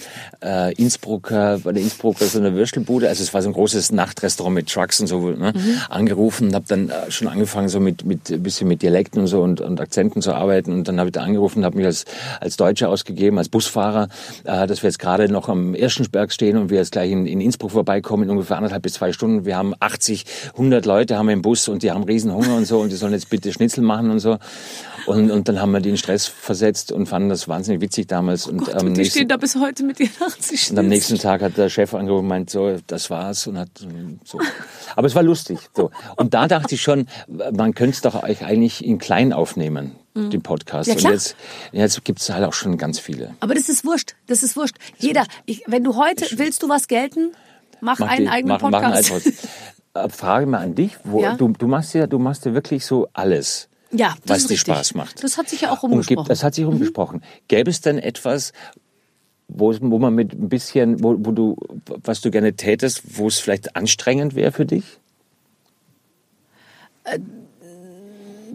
äh, Innsbrucker, bei der Innsbrucker so einer Würstelbude, also es war so ein großes Nachtrestaurant mit Trucks und so, ne, angerufen und habe dann äh, schon angefangen so mit mit ein bisschen mit Dialekten und so und, und Akzenten zu arbeiten und dann habe ich da angerufen und habe mich als als Deutscher ausgegeben, als Busfahrer, äh, dass wir jetzt gerade noch am Erstenberg stehen und wir jetzt gleich in, in Innsbruck vorbeikommen in ungefähr anderthalb bis zwei Stunden. Wir haben 80, 100 Leute haben wir im Bus und die haben riesen Hunger und so und die sollen jetzt bitte Schnitzel machen und so. Und, und dann haben wir die in Stress versetzt und fanden das wahnsinnig witzig damals. Und, Gott, am und die nächsten, stehen da bis heute mit ihren 80 und am nächsten Tag hat der Chef angerufen und meint, so, das war's und hat so. Aber es war lustig. So. Und da dachte ich schon, man könnte es doch euch eigentlich in klein aufnehmen, den Podcast. Mhm. Ja, und jetzt, jetzt gibt es halt auch schon ganz viele. Aber das ist wurscht. Das ist wurscht. Jeder, ich, wenn du heute, willst du was gelten? Mach, Mach einen die- eigenen mach- mach einen Podcast. Podcast. Äh, Frage mal an dich, wo, Ja. du, du machst ja, du machst ja wirklich so alles. Ja, das was ist dir. Spaß macht. Das hat sich ja auch Und rumgesprochen. gibt, das hat sich rumgesprochen. Gäbe es denn etwas, wo, wo man mit ein bisschen, wo, wo du, was du gerne tätest, wo es vielleicht anstrengend wäre für dich?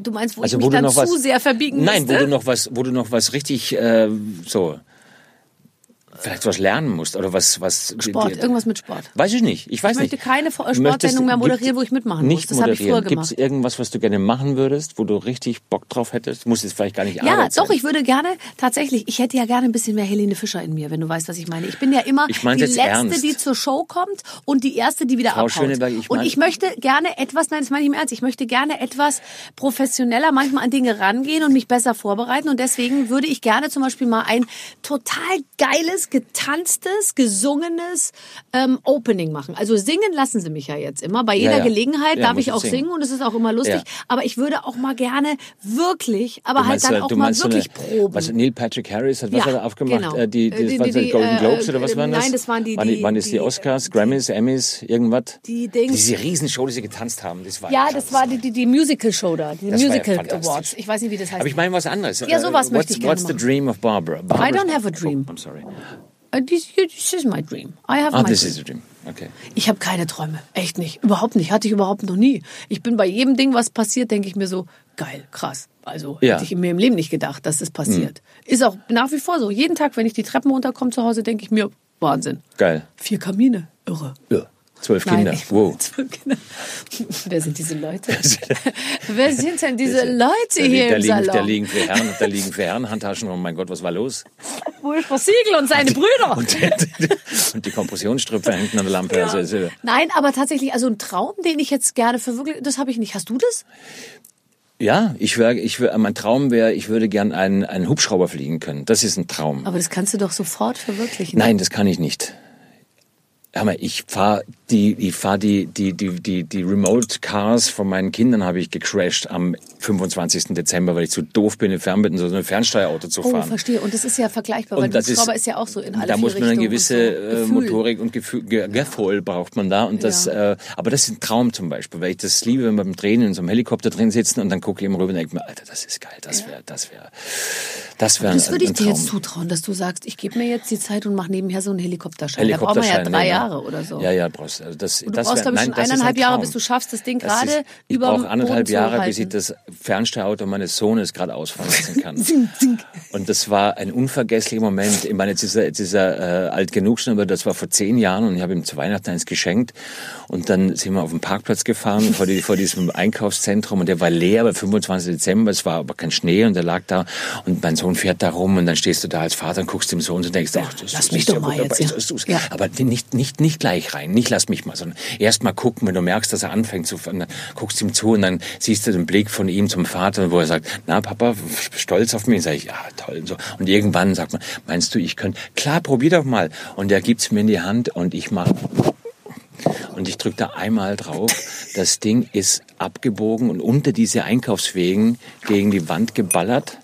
du meinst, wo Also ich wo mich du dann zu was, sehr verbiegen nein, wo müsste? du noch was, wo du noch was richtig äh, so vielleicht was lernen musst oder was was Sport, dir- irgendwas mit Sport. Weiß ich nicht. Ich weiß Ich möchte nicht. keine Sportsendung mehr moderieren, wo ich mitmachen muss. nicht Das habe ich früher moderieren. Gibt es gemacht. irgendwas, was du gerne machen würdest, wo du richtig Bock drauf hättest? Muss jetzt vielleicht gar nicht Ja, Arbeit doch, sein. ich würde gerne, tatsächlich, ich hätte ja gerne ein bisschen mehr Helene Fischer in mir, wenn du weißt, was ich meine. Ich bin ja immer die Letzte, ernst. die zur Show kommt und die Erste, die wieder Frau abhaut. Schöneberg, ich und mein- ich möchte gerne etwas, nein, das meine ich im Ernst, ich möchte gerne etwas professioneller manchmal an Dinge rangehen und mich besser vorbereiten und deswegen würde ich gerne zum Beispiel mal ein total geiles, getanztes, gesungenes ähm, Opening machen. Also singen lassen sie mich ja jetzt immer. Bei jeder ja. Gelegenheit Ja, darf ich auch singen. singen und es ist auch immer lustig. Ja. Aber ich würde auch mal gerne wirklich, aber halt dann äh, auch mal so wirklich eine, proben. Was, Neil Patrick Harris hat was Ja, hat er aufgemacht? genau. Äh, die, Äh, die, die- die- die, Golden äh, Globes oder was waren das? nein, das waren die- Waren, die- waren das die, Oscars, Grammys, Emmys, irgendwas? Die Dings. Diese Riesenshow, die sie getanzt haben, das war ja, das war die, die, die Musical-Show da, die Das ja Musical. Awards. Ich weiß nicht, wie das heißt. Aber ich meine was anderes. Ja, sowas Äh, möchte ich gerne What's the machen. dream of Barbara? I don't have a dream. Oh, I'm sorry. This, this is my dream. I have Ah, my this dream. is a dream. Okay. Ich habe keine Träume. Echt nicht. Überhaupt nicht. Hatte ich überhaupt noch nie. Ich bin bei jedem Ding, was passiert, denke ich mir so, geil, krass. Also Ja. hätte ich mir im Leben nicht gedacht, dass das passiert. Ist auch nach wie vor so. Jeden Tag, wenn ich die Treppen runterkomme zu Hause, denke ich mir, Wahnsinn. Geil. Vier Kamine. Irre. Ja. Zwölf Nein, Kinder. Wow. Zwölf Kinder. [laughs] Wer sind diese Leute? [laughs] [laughs] Wer sind denn diese Leute Da, hier da, im liegen, da, Salon? liegen für Herren, da liegen für Herrenhandtaschen. Oh mein Gott, was war los? Ulrich Siegel und seine Brüder. Und, und die Kompressionsstrümpfe hängen an der Lampe. Also, also, Nein, aber tatsächlich, also ein Traum, den ich jetzt gerne verwirkliche, das habe ich nicht. Hast du das? ja, ich wäre, ich wär, mein Traum wäre, ich würde gern einen, einen Hubschrauber fliegen können. Das ist ein Traum. Aber das kannst du doch sofort verwirklichen. Nein, das kann ich nicht. Mal, ich fahre die, ich fahr die, die, die, die, die Remote Cars von meinen Kindern habe ich gecrashed am 25. Dezember, weil ich zu doof bin, in Fern, mit so einem Fernsteuerauto zu Oh, fahren. verstehe. Und das ist ja vergleichbar, weil Und das Hubschrauber ist- ist ja auch so in alle da muss man eine gewisse so. äh. Motorik und Gefühl, Ge- Gefühl braucht man da und das, Ja. äh, aber das ist ein Traum zum Beispiel, weil ich das liebe, wenn wir beim Drehen in so einem Helikopter drin sitzen und dann gucke ich immer rüber und denke mir, Alter, das ist geil, das wäre, das wäre, das wäre Das würde ich dir jetzt zutrauen, dass du sagst, ich gebe mir jetzt die Zeit und mache nebenher so einen Helikopterschein. Da braucht man ja Helikopterschein, drei ja, Jahre oder so. Ja, ja, brauchst also das, Und du das brauchst, wär- glaube ich, schon ist ein eineinhalb Jahre, bis du schaffst, das Ding gerade ist- Ich brauche anderthalb Jahre, bis ich das Fernsteuerauto meines Sohnes gerade ausfahren lassen kann. [laughs] und das war ein unvergesslicher Moment. Ich meine, jetzt ist er, jetzt ist er äh, alt genug schon, aber das war vor zehn Jahren und ich habe ihm zu Weihnachten eins geschenkt. Und dann sind wir auf den Parkplatz gefahren vor, die, vor diesem Einkaufszentrum und der war leer, aber 25. Dezember, es war aber kein Schnee und der lag da und mein Sohn fährt da rum und dann stehst du da als Vater und guckst dem Sohn und denkst, ach, das, lass das mich ist doch ja mal jetzt, das tu's. Ja. Aber nicht, nicht, nicht gleich rein, nicht lass mich mal, sondern erst mal gucken, wenn du merkst, dass er anfängt zu fahren, dann guckst du ihm zu und dann siehst du den Blick von ihm zum Vater, wo er sagt, na Papa, stolz auf mich, sag ich, ja toll und so. Und irgendwann sagt man, meinst du, ich könnte, klar, probier doch mal. Und er gibt's mir in die Hand und ich mach und ich drücke da einmal drauf. Das Ding ist abgebogen und unter diese Einkaufswegen gegen die Wand geballert.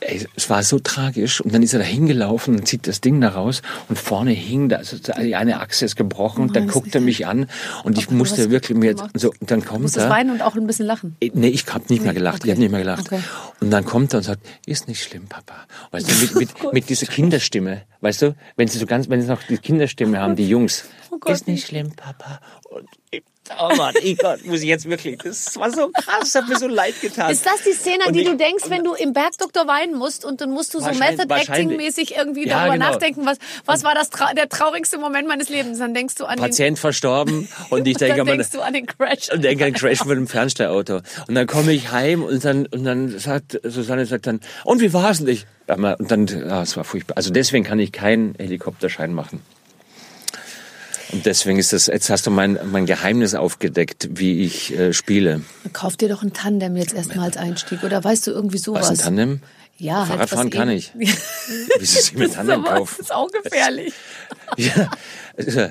Ey, es war so tragisch. Und dann ist er da hingelaufen und zieht das Ding da raus. Und vorne hing, da, also eine Achse ist gebrochen. Und dann guckt er mich an. Und ich musste wirklich mir so, und dann kommt musstest er. weinen und auch ein bisschen lachen. Äh, Nee, ich habe nicht mehr gelacht. okay. Ich habe nicht mehr gelacht. Okay. Und dann kommt er und sagt, ist nicht schlimm, Papa. Weißt du, mit, [laughs] mit, mit dieser Kinderstimme, weißt du, wenn sie so ganz, wenn sie noch die Kinderstimme haben, die Jungs. Oh Gott. ist nicht schlimm, Papa. Und ich, oh Mann, ich Gott, muss ich jetzt wirklich, das war so krass, das hat mir so leid getan. Ist das die Szene, an Und die ich- du denkst, wenn du im Bergdoktor weinen musst und dann musst du so Method. Acting-mäßig irgendwie Ja, darüber genau. nachdenken, was, was war das der traurigste Moment meines Lebens? Dann denkst du an Patient verstorben und ich [laughs] den, denke dann mal, denkst du an den Crash. und denke an den Crash mit dem Fernsteuerauto. Und dann komme ich heim und dann, und dann sagt Susanne sagt dann, und wie war's denn ich? Und dann, ja, es war furchtbar. Also deswegen kann ich keinen Helikopterschein machen. Und deswegen ist das, jetzt hast du mein, mein Geheimnis aufgedeckt, wie ich äh, spiele. Kauf dir doch ein Tandem jetzt erstmal als Einstieg oder weißt du irgendwie sowas? Was, ein Tandem? Ja, halt Fahrradfahren was kann ich. Wieso Das [laughs] ist Tandem kaufen? Das ist auch gefährlich. [laughs] Ja, also,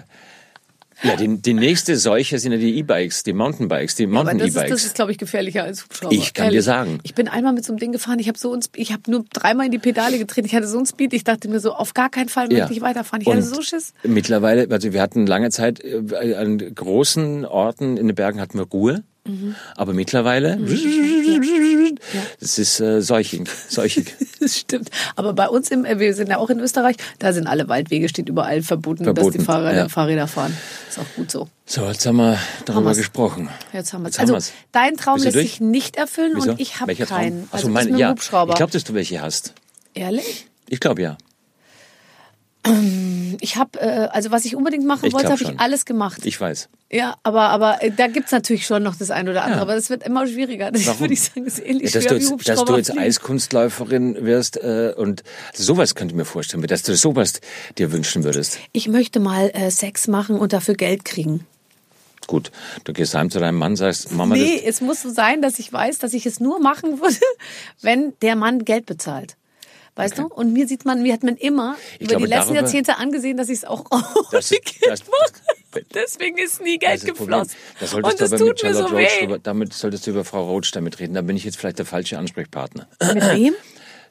ja die, die nächste Seuche sind ja die E-Bikes, die Mountainbikes, die Aber Mountain das ist, das ist glaube ich, gefährlicher als Hubschrauber. Ich kann dir sagen. Ich bin einmal mit so einem Ding gefahren, ich habe so ich habe nur dreimal in die Pedale getreten, ich hatte so ein Speed, ich dachte mir so, auf gar keinen Fall möchte ich weiterfahren. Ich Und hatte so Schiss. Mittlerweile, also wir hatten lange Zeit äh, an großen Orten in den Bergen hatten wir Ruhe. Mhm. Aber mittlerweile, [laughs] das ist äh, seuchig, seuchig. [laughs] [laughs] Das stimmt. Aber bei uns, im, äh, wir sind ja auch in Österreich, da sind alle Waldwege, steht überall verboten, dass Verboten, die Fahrräder, ja. Fahrräder fahren. Ist auch gut so. So, jetzt haben wir darüber wir's. gesprochen. Jetzt haben wir es. Haben Also, dein Traum lässt durch? sich nicht erfüllen Wieso? und ich habe keinen. Traum? Also, mein, ja. Hubschrauber. Ich glaube, dass du welche hast. Ehrlich? Ich glaube ja. Ich habe, äh, also was ich unbedingt machen Ich wollte, habe ich alles gemacht. Ich weiß. Ja, aber, aber äh, da gibt's natürlich schon noch das eine oder andere, Ja. aber das wird immer schwieriger. Das Warum? würde ich sagen, ist ähnlich Ja, dass, schwer du jetzt, dass du jetzt. Eiskunstläuferin wirst äh, und sowas könnte ich mir vorstellen, dass du sowas dir wünschen würdest. Ich möchte mal äh, Sex machen und dafür Geld kriegen. Gut, du gehst heim zu deinem Mann, sagst, Mama, Nee, es muss so sein, dass ich weiß, dass ich es nur machen würde, [laughs] wenn der Mann Geld bezahlt. Weißt du? Und mir sieht man, mir hat man immer Ich über glaube, die letzten Jahrzehnte angesehen, dass ich es auch [laughs] Das das- mache. Deswegen ist nie Geld das das geflossen. Da solltest Und du aber mit tut mir Charlotte so Roach, damit solltest du über Frau Roach damit reden. Da bin ich jetzt vielleicht der falsche Ansprechpartner. Mit wem? [clears throat]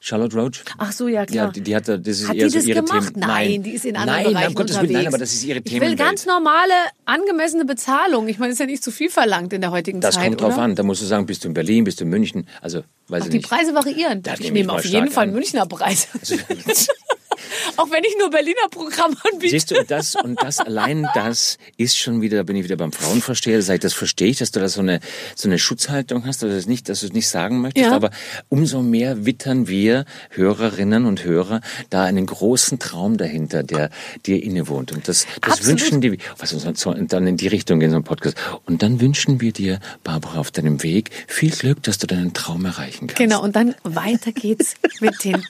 Charlotte Roach? Ach so, ja klar. Ja, die, die hat, da- das ist Hat eher die so das ihre gemacht? Themen. Nein, die ist in anderen nein, Bereichen um Gottes unterwegs. Willen, nein, aber das ist ihre ich Themenwelt. will ganz normale, angemessene Bezahlung. Ich meine, das ist ja nicht zu viel verlangt in der heutigen das Zeit, kommt drauf oder? an. Da musst du sagen, bist du in Berlin, bist du in München. Also, weiß Ach, ich die nicht. Preise variieren. Das ich nehme ich auf jeden stark Fall an. Münchner Preise. [laughs] [laughs] Auch wenn ich nur Berliner Programm anbiete. Siehst du, und das, und das, allein das ist schon wieder, da bin ich wieder beim Frauenversteher, sag ich, das verstehe ich, dass du da so eine, so eine Schutzhaltung hast, dass du das nicht, dass du es nicht sagen möchtest, Ja. aber umso mehr wittern wir Hörerinnen und Hörer da einen großen Traum dahinter, der dir innewohnt. Und das, das Absolut. wünschen die, was uns dann in die Richtung gehen, so ein Podcast. Und dann wünschen wir dir, Barbara, auf deinem Weg viel Glück, dass du deinen Traum erreichen kannst. Genau, und dann weiter geht's mit den,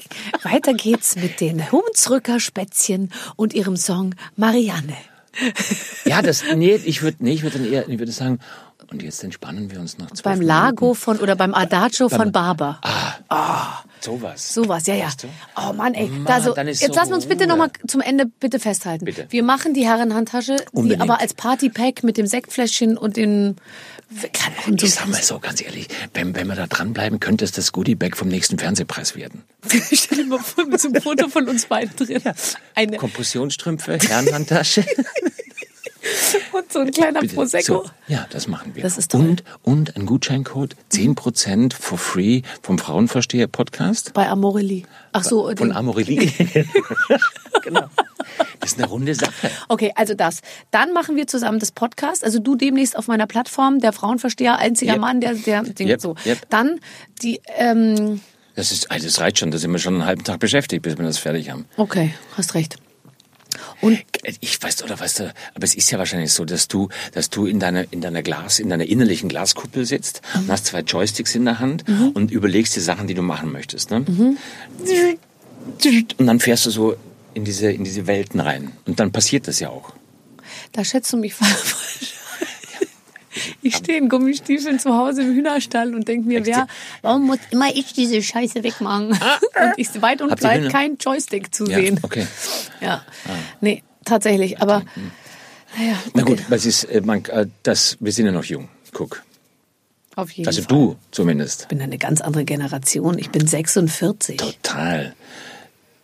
weiter geht's mit den Hunsrücker Spätzchen und ihrem Song Marianne. Ja, das, nee, ich würde, nee, ich würde dann eher, ich würde sagen, und jetzt entspannen wir uns noch zwölf Beim Minuten. Lago von, oder beim Adagio von Barber. Sowas. Sowas, ja, ja. Weißt du? Oh Mann, ey. Mann, da so, dann ist jetzt so lassen wir uns bitte nochmal zum Ende bitte festhalten. Bitte. Wir machen die Herrenhandtasche, die aber als Partypack mit dem Sektfläschchen und den, kann so Ich sag mal so, ganz ehrlich, wenn, wenn wir da dranbleiben, könnte es das Goodiebag vom nächsten Fernsehpreis werden. [laughs] Stell dir mal vor, mit so einem Foto von uns beiden drin. Eine, Kompressionsstrümpfe, Herrenhandtasche. [laughs] [laughs] und so ein kleiner Bitte. Prosecco. So, ja, das machen wir. Das ist toll. Und, und ein Gutscheincode, 10% for free vom Frauenversteher-Podcast. Bei Amorelli. Ach so, Von den- Amorelie. [laughs] genau. Das ist eine runde Sache. Okay, also das. Dann machen wir zusammen das Podcast. Also du demnächst auf meiner Plattform, der Frauenversteher, einziger Yep. Mann, der, der, den, Yep, so. yep. Dann die, ähm, Das, ist, also das reicht schon, da sind wir schon einen halben Tag beschäftigt, bis wir das fertig haben. okay, hast recht. Und Ich weiß, oder weißt du, aber es ist ja wahrscheinlich so, dass du, dass du in deiner, in deiner Glas, in deiner innerlichen Glaskuppel sitzt und hast zwei Joysticks in der Hand und überlegst dir Sachen, die du machen möchtest, ne? Und dann fährst du so in diese, in diese Welten rein. Und dann passiert das ja auch. da schätzt du mich [laughs] falsch. Ich stehe in Gummistiefeln zu Hause im Hühnerstall und denke mir, wer, warum muss immer ich diese Scheiße wegmachen? [laughs] Und ich weit und breit kein Joystick zu Ja, sehen. okay. Ja, nee, tatsächlich. Aber naja, Na okay. gut, was ist, äh, man, äh, das, wir sind ja noch jung. Guck. Auf jeden Also Fall. du zumindest. Ich bin eine ganz andere Generation. Ich bin 46. Total.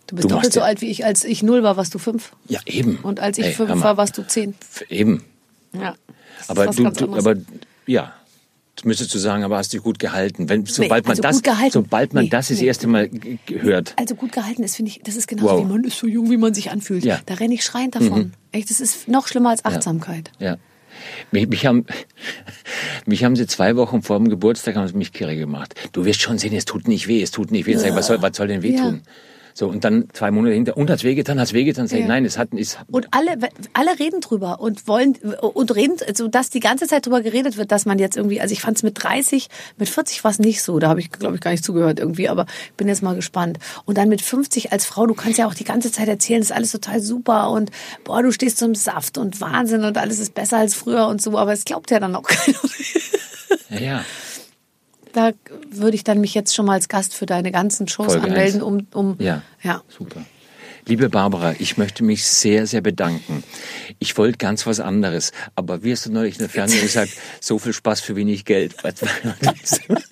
Du bist Du doppelt so alt wie ich. Als ich null war, warst du fünf. Ja, eben. Und als ich Ey, fünf war, warst du zehn. Eben. Ja. Das Aber du, du aber ja. Das müsstest du sagen, aber hast dich gut gehalten. Wenn, sobald man also das, gut gehalten. sobald man Nee, das das nee. erste Mal hört. Also gut gehalten ist, finde ich, das ist genauso Wow. wie man ist so jung, wie man sich anfühlt. Ja. Mhm. Da renne ich schreiend davon. Echt, das ist noch schlimmer als Achtsamkeit. Ja. Mich, mich, haben, [laughs] mich haben sie zwei Wochen vor dem Geburtstag haben sie mich kirre gemacht. Du wirst schon sehen, es tut nicht weh, es tut nicht weh. Sag ich, was, soll, was soll denn weh Ja. tun? So, und dann zwei Monate hinter, und hat's wehgetan, hat's wehgetan? Sag ich, Ja. nein, es hat, es, Und alle, alle reden drüber und wollen und reden, so dass die ganze Zeit drüber geredet wird, dass man jetzt irgendwie, also ich fand es mit 30, mit 40 war es nicht so, da habe ich, glaube ich, gar nicht zugehört irgendwie, aber bin jetzt mal gespannt. Und dann mit 50 als Frau, du kannst ja auch die ganze Zeit erzählen, ist alles total super und boah, du stehst zum Saft und Wahnsinn und alles ist besser als früher und so, aber es glaubt ja dann auch keiner. ja, ja. [laughs] Da würde ich dann mich jetzt schon mal als Gast für deine ganzen Shows Folge anmelden, eins. um, um Ja. ja. Super. Liebe Barbara, ich möchte mich sehr, sehr bedanken. Ich wollte ganz was anderes, aber wie hast du neulich in der Fernsehen gesagt, so viel Spaß für wenig Geld. Was-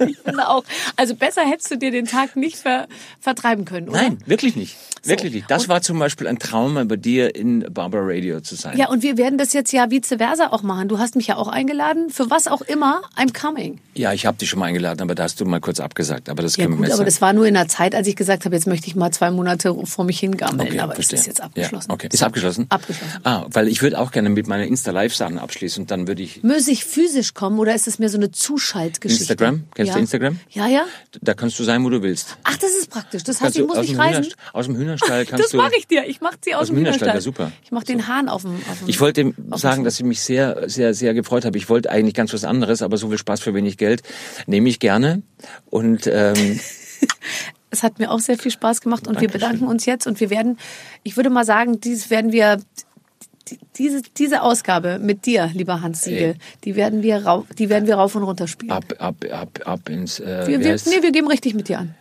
Ich finde auch. Also besser hättest du dir den Tag nicht ver vertreiben können, oder? Nein, wirklich nicht. Wirklich nicht. Das Und- war zum Beispiel ein Traum, bei dir in Barbara Radio zu sein. Ja, und wir werden das jetzt ja vice versa auch machen. Du hast mich ja auch eingeladen. Für was auch immer, I'm coming. Ja, ich habe dich schon mal eingeladen, aber da hast du mal kurz abgesagt. Aber das Ja können gut, wir aber jetzt das war nur in der Zeit, als ich gesagt habe, jetzt möchte ich mal zwei Monate vor mich hingammeln. Okay, aber verstehe. das ist jetzt abgeschlossen. Ja, okay. Ist abgeschlossen? Abgeschlossen. Ah, weil ich würde auch gerne mit meiner Insta-Live-Sachen abschließen und dann würde ich... Muss ich physisch kommen oder ist es mir so eine Zuschaltgeschichte? Instagram? Kennst ja. du Instagram? Ja, ja. Da kannst du sein, wo du willst. Ach, das ist praktisch. Das heißt, Kannst ich muss nicht reisen. Hühnerst- aus dem Hühnerstall [laughs] kannst Das du... mache ich dir. Ich mache sie aus, Aus dem Hühnerstall, Hühnerstall. ja, super. Ich mache den Hahn auf dem, auf dem Ich wollte sagen, dass ich mich sehr, sehr, sehr gefreut habe. Ich wollte eigentlich ganz was anderes, aber so viel Spaß für wenig Geld nehme ich gerne. Und ähm, [laughs] Es hat mir auch sehr viel Spaß gemacht und wir Dankeschön. bedanken uns jetzt und wir werden, ich würde mal sagen, dies werden wir, die- diese, diese Ausgabe mit dir, lieber Hans Siegel, Ey. die werden wir, rau, die werden wir rauf und runter spielen. ab, ab, ab, ab ins... Äh, wir, wir, nee, wir geben richtig mit dir an.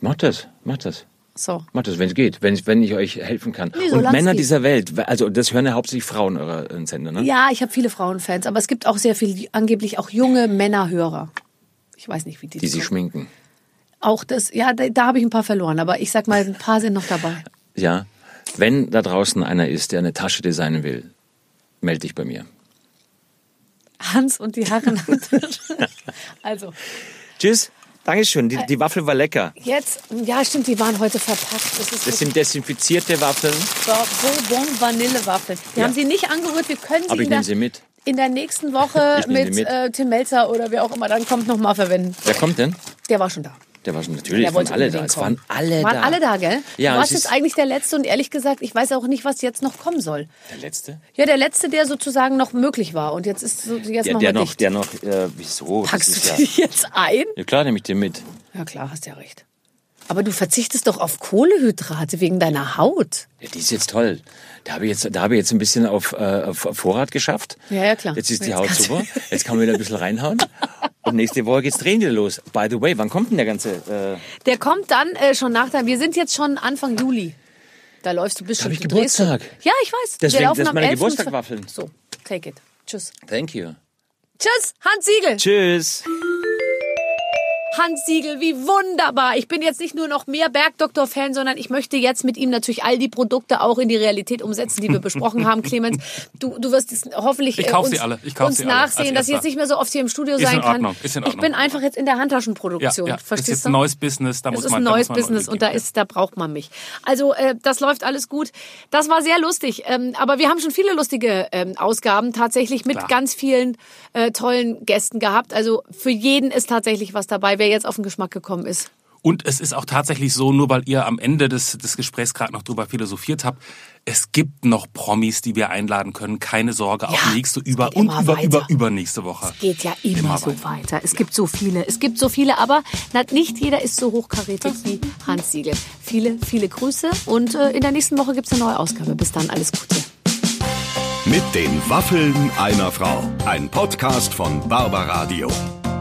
Macht das, macht das. So. Macht das, wenn es geht, wenn, wenn ich euch helfen kann. Nee, und solang's Männer dieser Welt, also das hören ja hauptsächlich Frauen eurer äh, Sender, ne? Ja, ich habe viele Frauenfans, aber es gibt auch sehr viele, angeblich auch junge Männerhörer. Ich weiß nicht, wie die, Die sich so- schminken. Auch das, ja, da, da habe ich ein paar verloren, aber ich sag mal, ein paar sind noch dabei. Ja. Wenn da draußen einer ist, der eine Tasche designen will, melde dich bei mir. Hans und die Herren. [laughs] also, Tschüss. Dankeschön. Die, die Waffel war lecker. jetzt, ja, stimmt, die waren heute verpackt. Das ist Das sind desinfizierte Waffeln. Bourbon Vanillewaffeln. Wir Ja. haben sie nicht angerührt, wir können sie, Aber ich in, der, nehme sie mit. in der nächsten [laughs] Woche mit, mit. Äh, Tim Melzer oder wer auch immer dann kommt, nochmal verwenden. Wer kommt denn? Der war schon da. Der war schon natürlich, Der waren alle da. Es waren alle Waren da. alle da, gell? Ja, du warst es jetzt eigentlich der Letzte und ehrlich gesagt, ich weiß auch nicht, was jetzt noch kommen soll. Der letzte? Ja, der Letzte, der sozusagen noch möglich war. Und jetzt ist so, jetzt Der, noch der noch, dicht. der noch, äh, wieso? Packst du ja, dich jetzt ein? ja klar, nehme ich dir mit. Ja klar, hast ja recht. Aber du verzichtest doch auf Kohlehydrate wegen deiner Haut. Ja, die ist jetzt toll. Da habe ich jetzt, da habe ich jetzt ein bisschen auf, äh, auf Vorrat geschafft. Ja, ja, klar. Jetzt ist die Jetzt Haut super. Jetzt kann man wieder ein bisschen reinhauen. Und nächste Woche geht's Training wieder los. By the way, wann kommt denn der ganze? Äh, Der kommt dann äh, schon nach. Wir sind jetzt schon Anfang Juli. Da läufst du bis schon. ich Geburtstag. Ja, ich weiß. Deswegen, Wir laufen das ist meine 11. Geburtstagwaffeln. So, take it. Tschüss. thank you. Tschüss, Hans Siegel. Tschüss. Hans Siegel, wie wunderbar. Ich bin jetzt nicht nur noch mehr Bergdoktor-Fan, sondern ich möchte jetzt mit ihm natürlich all die Produkte auch in die Realität umsetzen, die wir besprochen haben. [laughs] Clemens, du, du wirst es hoffentlich Ich äh, kauf uns, sie alle. Ich kauf uns sie alle nachsehen, dass ich jetzt nicht mehr so oft hier im Studio Ist in sein kann. Ist in Ich bin einfach jetzt in der Ja, Handtaschenproduktion. ja. Das ist Verstehst jetzt du? ein neues Business, da Das muss ist man ein neues muss man Business und da ist, da braucht man mich. Also äh, das läuft alles gut. Das war sehr lustig. Ähm, aber wir haben schon viele lustige ähm, Ausgaben tatsächlich mit Klar. ganz vielen äh, tollen Gästen gehabt. Also für jeden ist tatsächlich was dabei, wer jetzt auf den Geschmack gekommen ist. Und es ist auch tatsächlich so, nur weil ihr am Ende des, des Gesprächs gerade noch drüber philosophiert habt, es gibt noch Promis, die wir einladen können. Keine Sorge, auch Ja, nächste es über und über, weiter. über, übernächste Woche. Geht ja immer, Immer so weiter. weiter. Es gibt so viele. Es gibt so viele, aber na, nicht jeder ist so hochkarätig wie Hans Siegel. Viele, viele Grüße und äh, in der nächsten Woche gibt's eine neue Ausgabe. Bis dann, alles Gute. Mit den Waffeln einer Frau. Ein Podcast von Barbaradio.